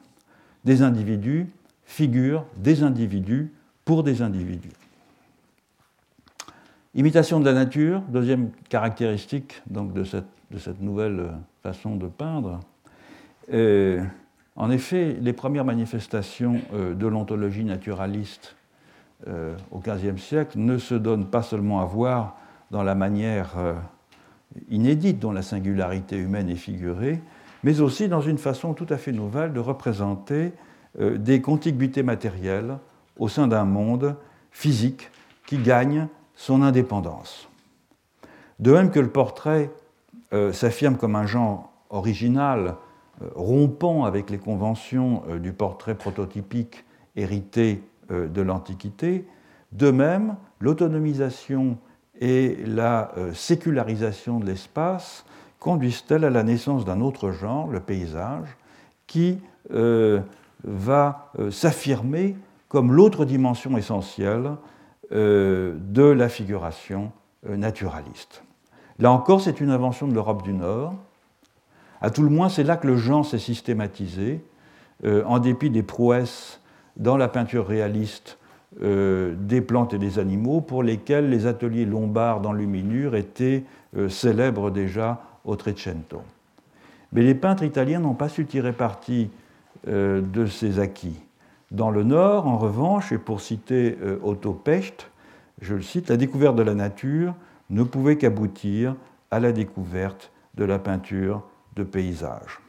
Des individus figurent des individus pour des individus. Imitation de la nature, deuxième caractéristique donc, de, cette, nouvelle façon de peindre. Euh, en effet, les premières manifestations euh, de l'ontologie naturaliste euh, au XVe siècle ne se donnent pas seulement à voir dans la manière euh, inédite dont la singularité humaine est figurée, mais aussi dans une façon tout à fait nouvelle de représenter euh, des contiguïtés matérielles au sein d'un monde physique qui gagne son indépendance. De même que le portrait euh, s'affirme comme un genre original, euh, rompant avec les conventions euh, du portrait prototypique hérité de l'Antiquité, de même, l'autonomisation et la sécularisation de l'espace conduisent-elles à la naissance d'un autre genre, le paysage, qui va s'affirmer comme l'autre dimension essentielle de la figuration naturaliste. Là encore, c'est une invention de l'Europe du Nord. À tout le moins, c'est là que le genre s'est systématisé, euh, en dépit des prouesses dans la peinture réaliste euh, des plantes et des animaux, pour lesquels les ateliers lombards dans l'Uminur étaient euh, célèbres déjà au Trecento. Mais les peintres italiens n'ont pas su tirer parti de ces acquis. Dans le Nord, en revanche, et pour citer Otto Pecht, je le cite, la découverte de la nature ne pouvait qu'aboutir à la découverte de la peinture de paysage.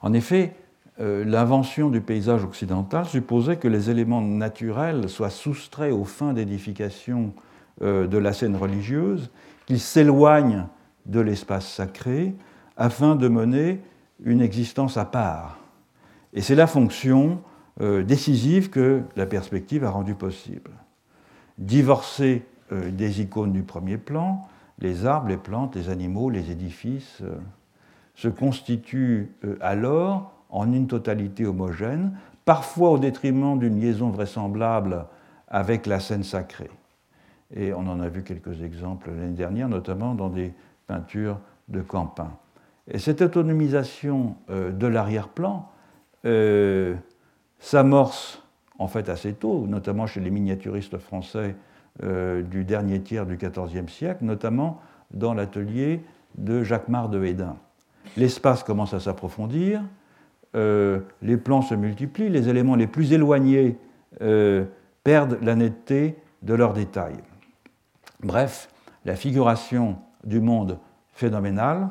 En effet, euh, l'invention du paysage occidental supposait que les éléments naturels soient soustraits aux fins d'édification euh, de la scène religieuse, qu'ils s'éloignent de l'espace sacré afin de mener une existence à part. Et c'est la fonction euh, décisive que la perspective a rendue possible. Divorcer euh, des icônes du premier plan, les arbres, les plantes, les animaux, les édifices, euh, se constituent alors en une totalité homogène, parfois au détriment d'une liaison vraisemblable avec la scène sacrée. Et on en a vu quelques exemples l'année dernière, notamment dans des peintures de Campin. Et cette autonomisation de l'arrière-plan s'amorce en fait assez tôt, notamment chez les miniaturistes français euh, du dernier tiers du XIVe siècle, notamment dans l'atelier de Jacquemart de Hédin. L'espace commence à s'approfondir, euh, les plans se multiplient, les éléments les plus éloignés euh, perdent la netteté de leurs détails. Bref, la figuration du monde phénoménal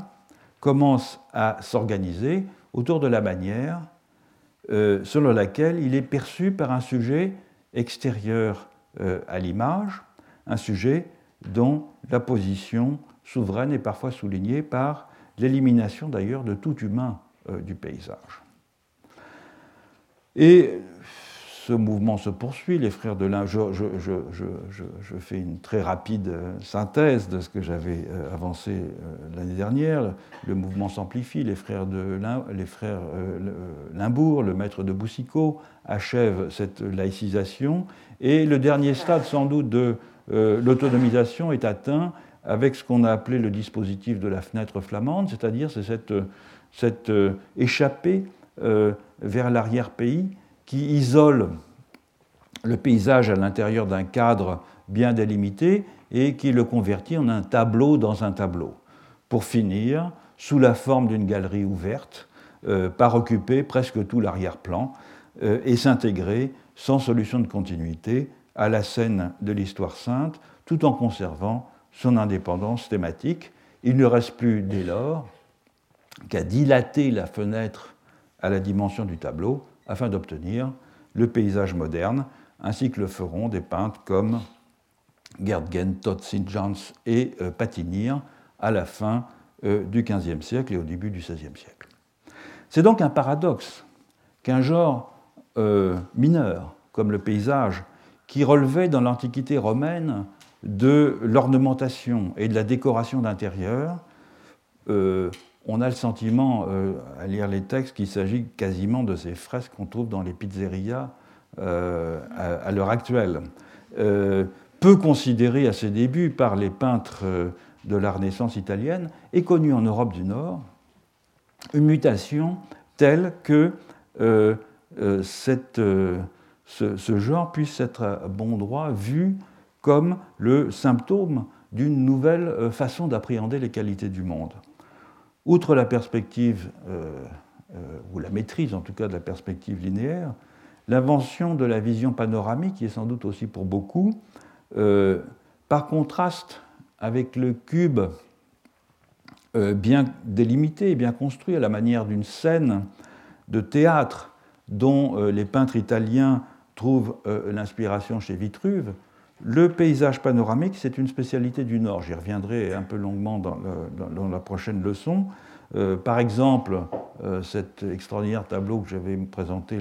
commence à s'organiser autour de la manière selon laquelle il est perçu par un sujet extérieur euh, à l'image, un sujet dont la position souveraine est parfois soulignée par l'élimination d'ailleurs de tout humain euh, du paysage. Ce mouvement se poursuit. Les frères de l'un, je, fais une très rapide euh, synthèse de ce que j'avais euh, avancé euh, l'année dernière. Le mouvement s'amplifie. Les frères, de les frères Limbourg, le maître de Boussicot, achèvent cette laïcisation. Et le dernier stade, sans doute, de l'autonomisation est atteint avec ce qu'on a appelé le dispositif de la fenêtre flamande, c'est-à-dire c'est cette échappée vers l'arrière-pays qui isole le paysage à l'intérieur d'un cadre bien délimité et qui le convertit en un tableau dans un tableau, pour finir sous la forme d'une galerie ouverte, euh, par occuper presque tout l'arrière-plan euh, et s'intégrer sans solution de continuité à la scène de l'histoire sainte, tout en conservant son indépendance thématique. Il ne reste plus dès lors qu'à dilater la fenêtre à la dimension du tableau afin d'obtenir le paysage moderne, ainsi que le feront des peintres comme Gerdgen, Todd St. Et euh, Patinir à la fin euh, du XVe siècle et au début du XVIe siècle. C'est donc un paradoxe qu'un genre euh, mineur, comme le paysage, qui relevait dans l'Antiquité romaine de l'ornementation et de la décoration d'intérieur, on a le sentiment, euh, à lire les textes, qu'il s'agit quasiment de ces fresques qu'on trouve dans les pizzerias euh, à, l'heure actuelle. Euh, peu considérées à ses débuts par les peintres de la Renaissance italienne et connue en Europe du Nord, une mutation telle que ce, genre puisse être à bon droit vu comme le symptôme d'une nouvelle façon d'appréhender les qualités du monde. Outre la perspective, euh, euh, ou la maîtrise en tout cas de la perspective linéaire, l'invention de la vision panoramique, qui est sans doute aussi pour beaucoup, euh, par contraste avec le cube bien délimité et bien construit à la manière d'une scène de théâtre dont les peintres italiens trouve l'inspiration chez Vitruve. Le paysage panoramique, c'est une spécialité du Nord. J'y reviendrai un peu longuement dans, la prochaine leçon. par exemple, cet extraordinaire tableau que j'avais présenté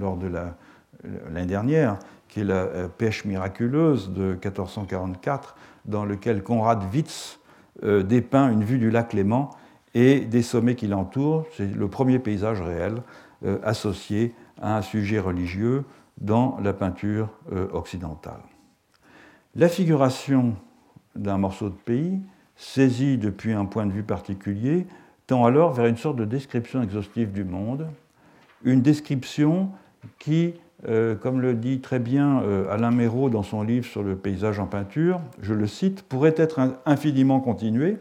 lors de l'année dernière, qui est la pêche miraculeuse de 1444, dans lequel Conrad Witz dépeint une vue du lac Léman et des sommets qui l'entourent. C'est le premier paysage réel euh, associé à un sujet religieux dans la peinture euh, occidentale. La figuration d'un morceau de pays, saisi depuis un point de vue particulier, tend alors vers une sorte de description exhaustive du monde, une description qui, euh, comme le dit très bien Alain Méraud dans son livre sur le paysage en peinture, je le cite, pourrait être infiniment continuée,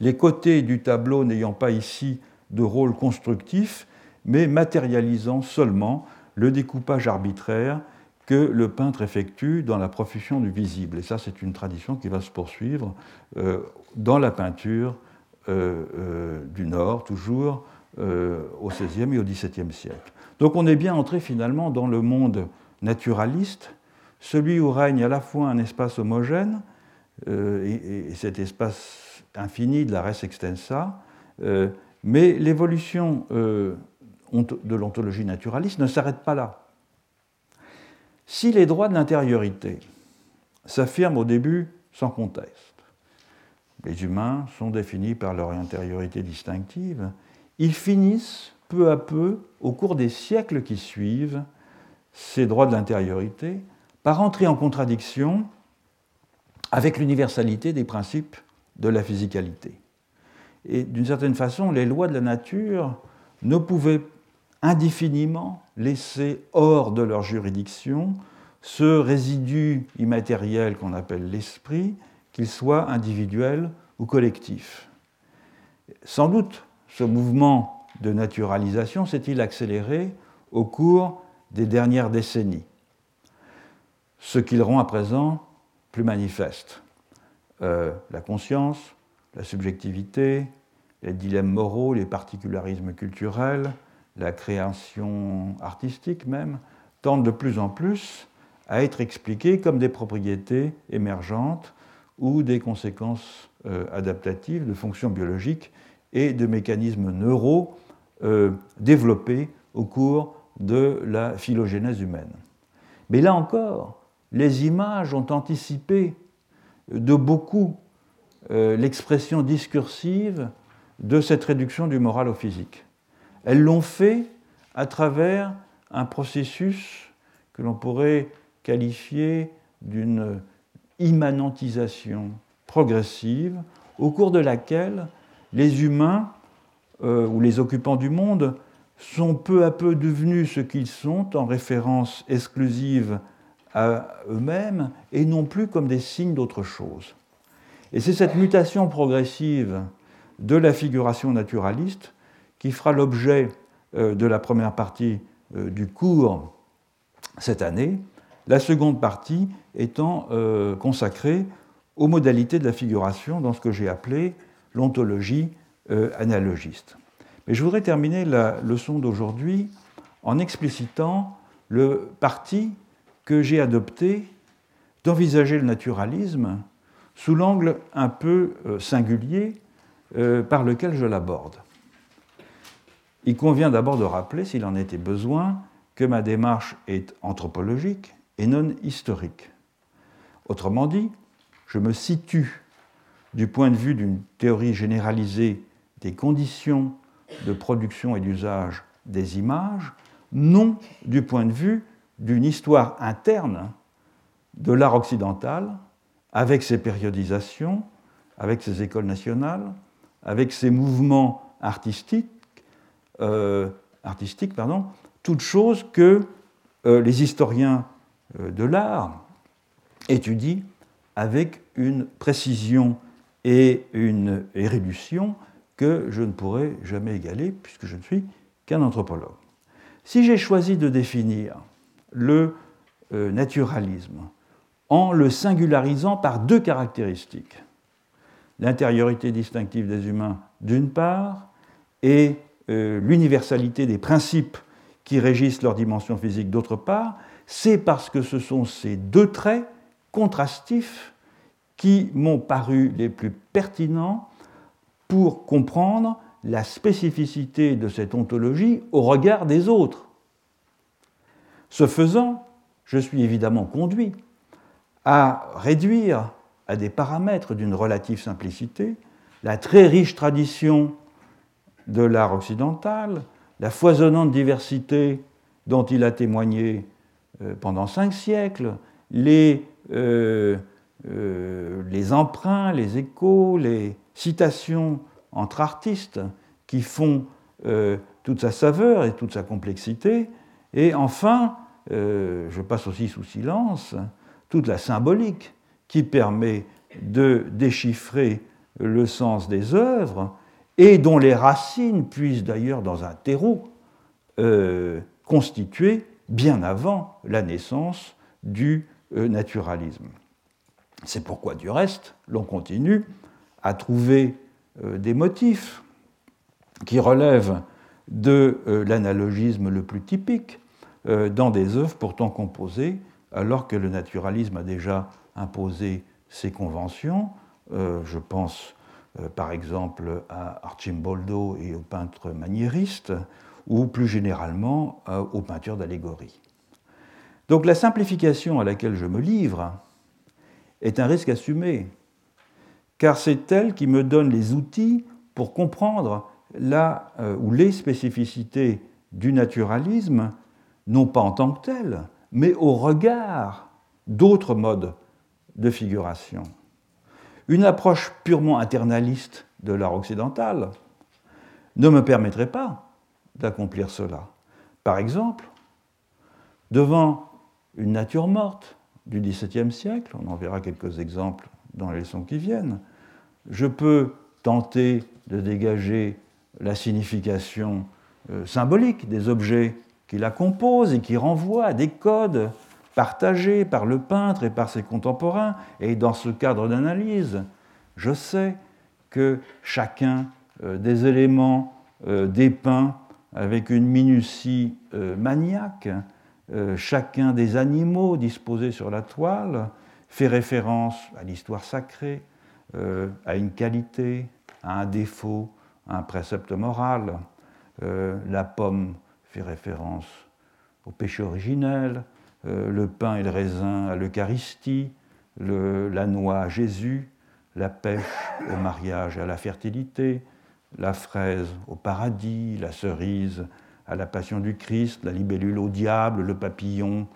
les côtés du tableau n'ayant pas ici de rôle constructif, mais matérialisant seulement le découpage arbitraire que le peintre effectue dans la profession du visible. Et ça, c'est une tradition qui va se poursuivre euh, dans la peinture euh, euh, du Nord, toujours au XVIe et au XVIIe siècle. Donc on est bien entré finalement dans le monde naturaliste, celui où règne à la fois un espace homogène, et, et, cet espace infini de la res extensa, mais l'évolution de l'ontologie naturaliste ne s'arrête pas là. Si les droits de l'intériorité s'affirment au début sans conteste, les humains sont définis par leur intériorité distinctive, ils finissent peu à peu, au cours des siècles qui suivent, ces droits de l'intériorité par entrer en contradiction avec l'universalité des principes de la physicalité. Et d'une certaine façon, les lois de la nature ne pouvaient indéfiniment laisser hors de leur juridiction ce résidu immatériel qu'on appelle l'esprit, qu'il soit individuel ou collectif. Sans doute, ce mouvement de naturalisation s'est-il accéléré au cours des dernières décennies, ce qui le rend à présent plus manifeste. Euh, la conscience, la subjectivité, les dilemmes moraux, les particularismes culturels, la création artistique même, tendent de plus en plus à être expliquées comme des propriétés émergentes ou des conséquences euh, adaptatives de fonctions biologiques et de mécanismes neuraux euh, développés au cours de la phylogénèse humaine. Mais là encore, les images ont anticipé de beaucoup euh, l'expression discursive de cette réduction du moral au physique. Elles l'ont fait à travers un processus que l'on pourrait qualifier d'une immanentisation progressive au cours de laquelle les humains euh, ou les occupants du monde sont peu à peu devenus ce qu'ils sont en référence exclusive à eux-mêmes et non plus comme des signes d'autre chose. Et c'est cette mutation progressive de la figuration naturaliste qui fera l'objet euh, de la première partie euh, du cours cette année, la seconde partie étant euh, consacrée aux modalités de la figuration dans ce que j'ai appelé l'ontologie analogiste. Mais je voudrais terminer la leçon d'aujourd'hui en explicitant le parti que j'ai adopté d'envisager le naturalisme sous l'angle un peu singulier par lequel je l'aborde. Il convient d'abord de rappeler, s'il en était besoin, que ma démarche est anthropologique et non historique. Autrement dit, je me situe du point de vue d'une théorie généralisée des conditions de production et d'usage des images, non du point de vue d'une histoire interne de l'art occidental, avec ses périodisations, avec ses écoles nationales, avec ses mouvements artistiques, artistique, pardon, toute chose que euh, les historiens euh, de l'art étudient avec une précision et une érudition que je ne pourrai jamais égaler puisque je ne suis qu'un anthropologue. Si j'ai choisi de définir le naturalisme en le singularisant par deux caractéristiques, l'intériorité distinctive des humains d'une part et euh, l'universalité des principes qui régissent leur dimension physique d'autre part, c'est parce que ce sont ces deux traits contrastifs qui m'ont paru les plus pertinents pour comprendre la spécificité de cette ontologie au regard des autres. Ce faisant, je suis évidemment conduit à réduire à des paramètres d'une relative simplicité la très riche tradition de l'art occidental, la foisonnante diversité dont il a témoigné euh, pendant cinq siècles, les, euh, euh, les emprunts, les échos, les citations entre artistes qui font toute sa saveur et toute sa complexité, et enfin, je passe aussi sous silence, toute la symbolique qui permet de déchiffrer le sens des œuvres et dont les racines puissent d'ailleurs dans un terreau euh, bien avant la naissance du euh, naturalisme. C'est pourquoi, du reste, l'on continue à trouver euh, des motifs qui relèvent de l'analogisme le plus typique dans des œuvres pourtant composées alors que le naturalisme a déjà imposé ses conventions. je pense euh, par exemple à Archimboldo et aux peintres maniéristes, ou plus généralement euh, aux peintures d'allégorie. Donc la simplification à laquelle je me livre est un risque assumé, car c'est elle qui me donne les outils pour comprendre la euh, ou les spécificités du naturalisme, non pas en tant que tel, mais au regard d'autres modes de figuration. Une approche purement internaliste de l'art occidental ne me permettrait pas d'accomplir cela. Par exemple, devant une nature morte du XVIIe siècle, on en verra quelques exemples dans les leçons qui viennent, je peux tenter de dégager la signification euh, symbolique des objets qui la composent et qui renvoient à des codes partagé par le peintre et par ses contemporains. Et dans ce cadre d'analyse, je sais que chacun euh, des éléments euh, dépeints avec une minutie euh, maniaque, chacun des animaux disposés sur la toile fait référence à l'histoire sacrée, à une qualité, à un défaut, à un précepte moral. la pomme fait référence au péché originel, le pain et le raisin à l'Eucharistie, la noix à Jésus, la pêche au mariage et à la fertilité, la fraise au paradis, la cerise à la passion du Christ, la libellule au diable, le papillon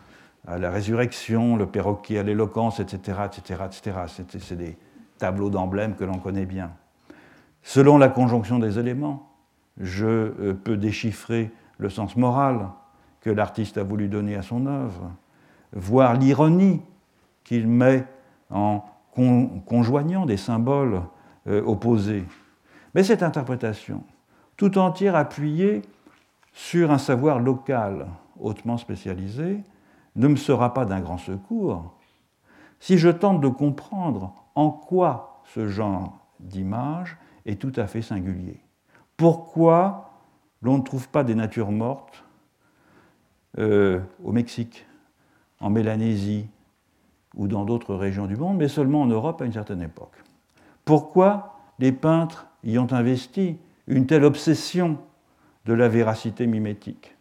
à la résurrection, le perroquet à l'éloquence, etc. etc., etc. C'est des tableaux d'emblèmes que l'on connaît bien. Selon la conjonction des éléments, je euh, peux déchiffrer le sens moral, que l'artiste a voulu donner à son œuvre, voir l'ironie qu'il met en conjoignant des symboles euh, opposés. Mais cette interprétation, tout entière appuyée sur un savoir local hautement spécialisé, ne me sera pas d'un grand secours si je tente de comprendre en quoi ce genre d'image est tout à fait singulier. Pourquoi l'on ne trouve pas des natures mortes euh, au Mexique, en Mélanésie ou dans d'autres régions du monde, mais seulement en Europe à une certaine époque. Pourquoi les peintres y ont investi une telle obsession de la véracité mimétique?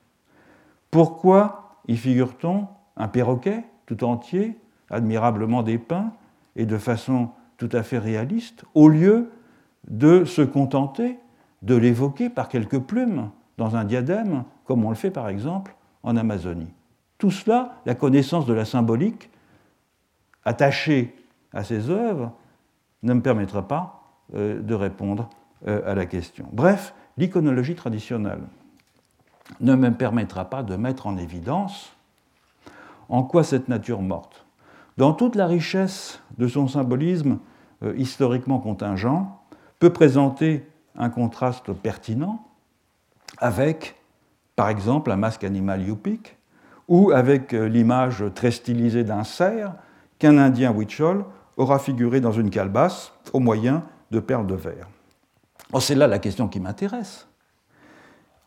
Pourquoi y figure-t-on un perroquet tout entier, admirablement dépeint et de façon tout à fait réaliste, au lieu de se contenter de l'évoquer par quelques plumes dans un diadème, comme on le fait par exemple en Amazonie. Tout cela, la connaissance de la symbolique attachée à ces œuvres, ne me permettra pas euh, de répondre euh, à la question. Bref, l'iconologie traditionnelle ne me permettra pas de mettre en évidence en quoi cette nature morte, dans toute la richesse de son symbolisme euh, historiquement contingent, peut présenter un contraste pertinent avec par exemple un masque animal yupik, ou avec euh, l'image très stylisée d'un cerf qu'un Indien Huichol aura figuré dans une calebasse au moyen de perles de verre. Oh, c'est là la question qui m'intéresse.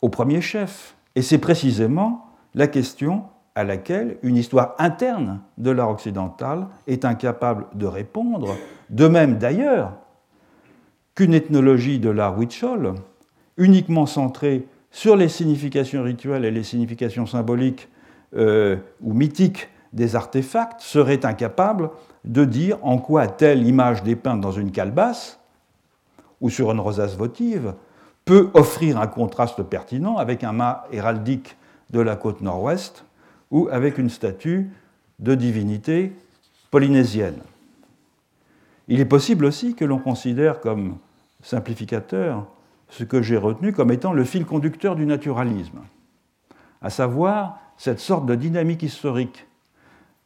Au premier chef, Et c'est précisément la question à laquelle une histoire interne de l'art occidental est incapable de répondre, de même d'ailleurs qu'une ethnologie de l'art Huichol, uniquement centrée sur les significations rituelles et les significations symboliques euh, ou mythiques des artefacts, serait incapable de dire en quoi telle image dépeinte dans une calebasse ou sur une rosace votive peut offrir un contraste pertinent avec un mât héraldique de la côte nord-ouest ou avec une statue de divinité polynésienne. Il est possible aussi que l'on considère comme simplificateur ce que j'ai retenu comme étant le fil conducteur du naturalisme, à savoir cette sorte de dynamique historique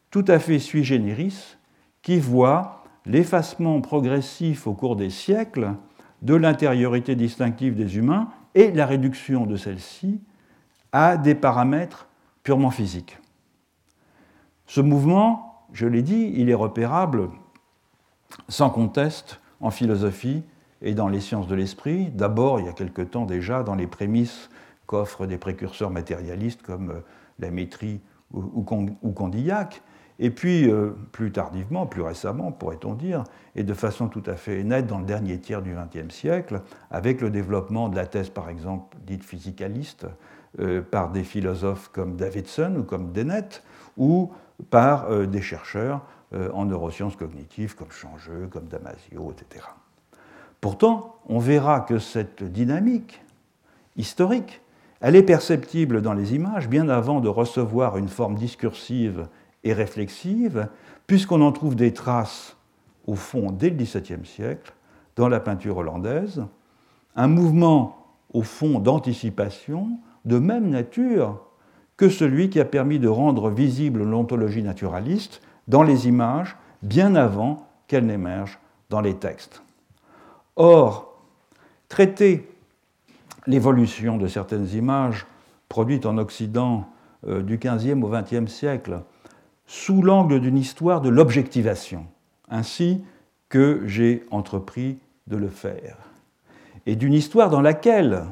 tout à fait sui generis qui voit l'effacement progressif au cours des siècles de l'intériorité distinctive des humains et la réduction de celle-ci à des paramètres purement physique. Ce mouvement, je l'ai dit, il est repérable sans conteste en philosophie et dans les sciences de l'esprit. D'abord, il y a quelque temps déjà, dans les prémices qu'offrent des précurseurs matérialistes comme euh, la Métrie ou Condillac, et puis, euh, plus tardivement, plus récemment, pourrait-on dire, et de façon tout à fait nette dans le dernier tiers du XXe siècle, avec le développement de la thèse, par exemple, dite physicaliste, euh, par des philosophes comme Davidson ou comme Dennett, ou par des chercheurs en neurosciences cognitives comme Changeux, comme Damasio, etc. Pourtant, on verra que cette dynamique historique, elle est perceptible dans les images bien avant de recevoir une forme discursive et réflexive, puisqu'on en trouve des traces au fond dès le XVIIe siècle dans la peinture hollandaise, un mouvement au fond d'anticipation de même nature que celui qui a permis de rendre visible l'ontologie naturaliste dans les images bien avant qu'elle n'émerge dans les textes. Or, traiter l'évolution de certaines images produites en Occident euh, du XVe au XXe siècle sous l'angle d'une histoire de l'objectivation, ainsi que j'ai entrepris de le faire, et d'une histoire dans laquelle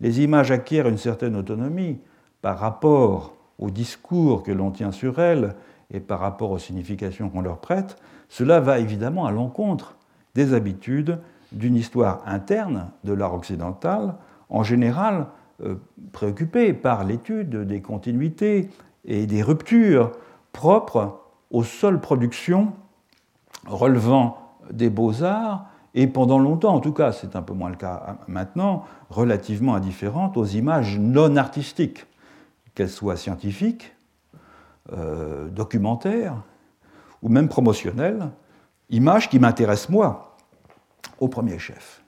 les images acquièrent une certaine autonomie par rapport au discours que l'on tient sur elles et par rapport aux significations qu'on leur prête, cela va évidemment à l'encontre des habitudes d'une histoire interne de l'art occidental, en général euh, préoccupée par l'étude des continuités et des ruptures propres aux seules productions relevant des beaux-arts et pendant longtemps, en tout cas, c'est un peu moins le cas maintenant, relativement indifférente aux images non artistiques, qu'elles soient scientifiques, euh, documentaires ou même promotionnelles, images qui m'intéressent moi, au premier chef.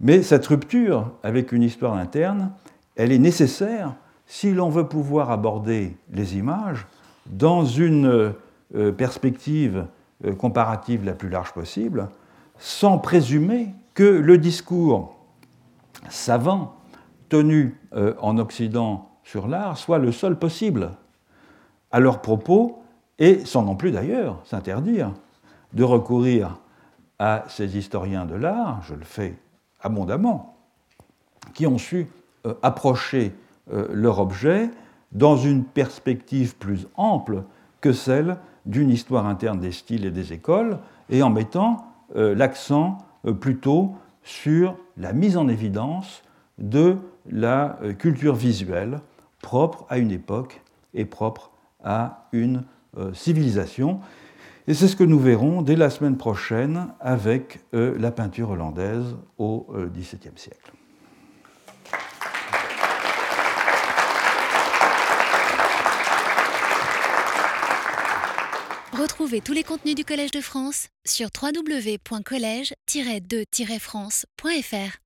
Mais cette rupture avec une histoire interne, elle est nécessaire si l'on veut pouvoir aborder les images dans une euh, perspective euh, comparative la plus large possible, sans présumer que le discours savant tenu euh, en Occident sur l'art soit le seul possible à leur propos, et sans non plus d'ailleurs s'interdire de recourir à ces historiens de l'art, je le fais abondamment, qui ont su euh, approcher euh, leur objet dans une perspective plus ample que celle d'une histoire interne des styles et des écoles, et en mettant euh, l'accent plutôt sur la mise en évidence de la culture visuelle propre à une époque et propre à une civilisation. Et c'est ce que nous verrons dès la semaine prochaine avec la peinture hollandaise au XVIIe siècle. Retrouvez tous les contenus du Collège de France sur www.colège-2-france.fr.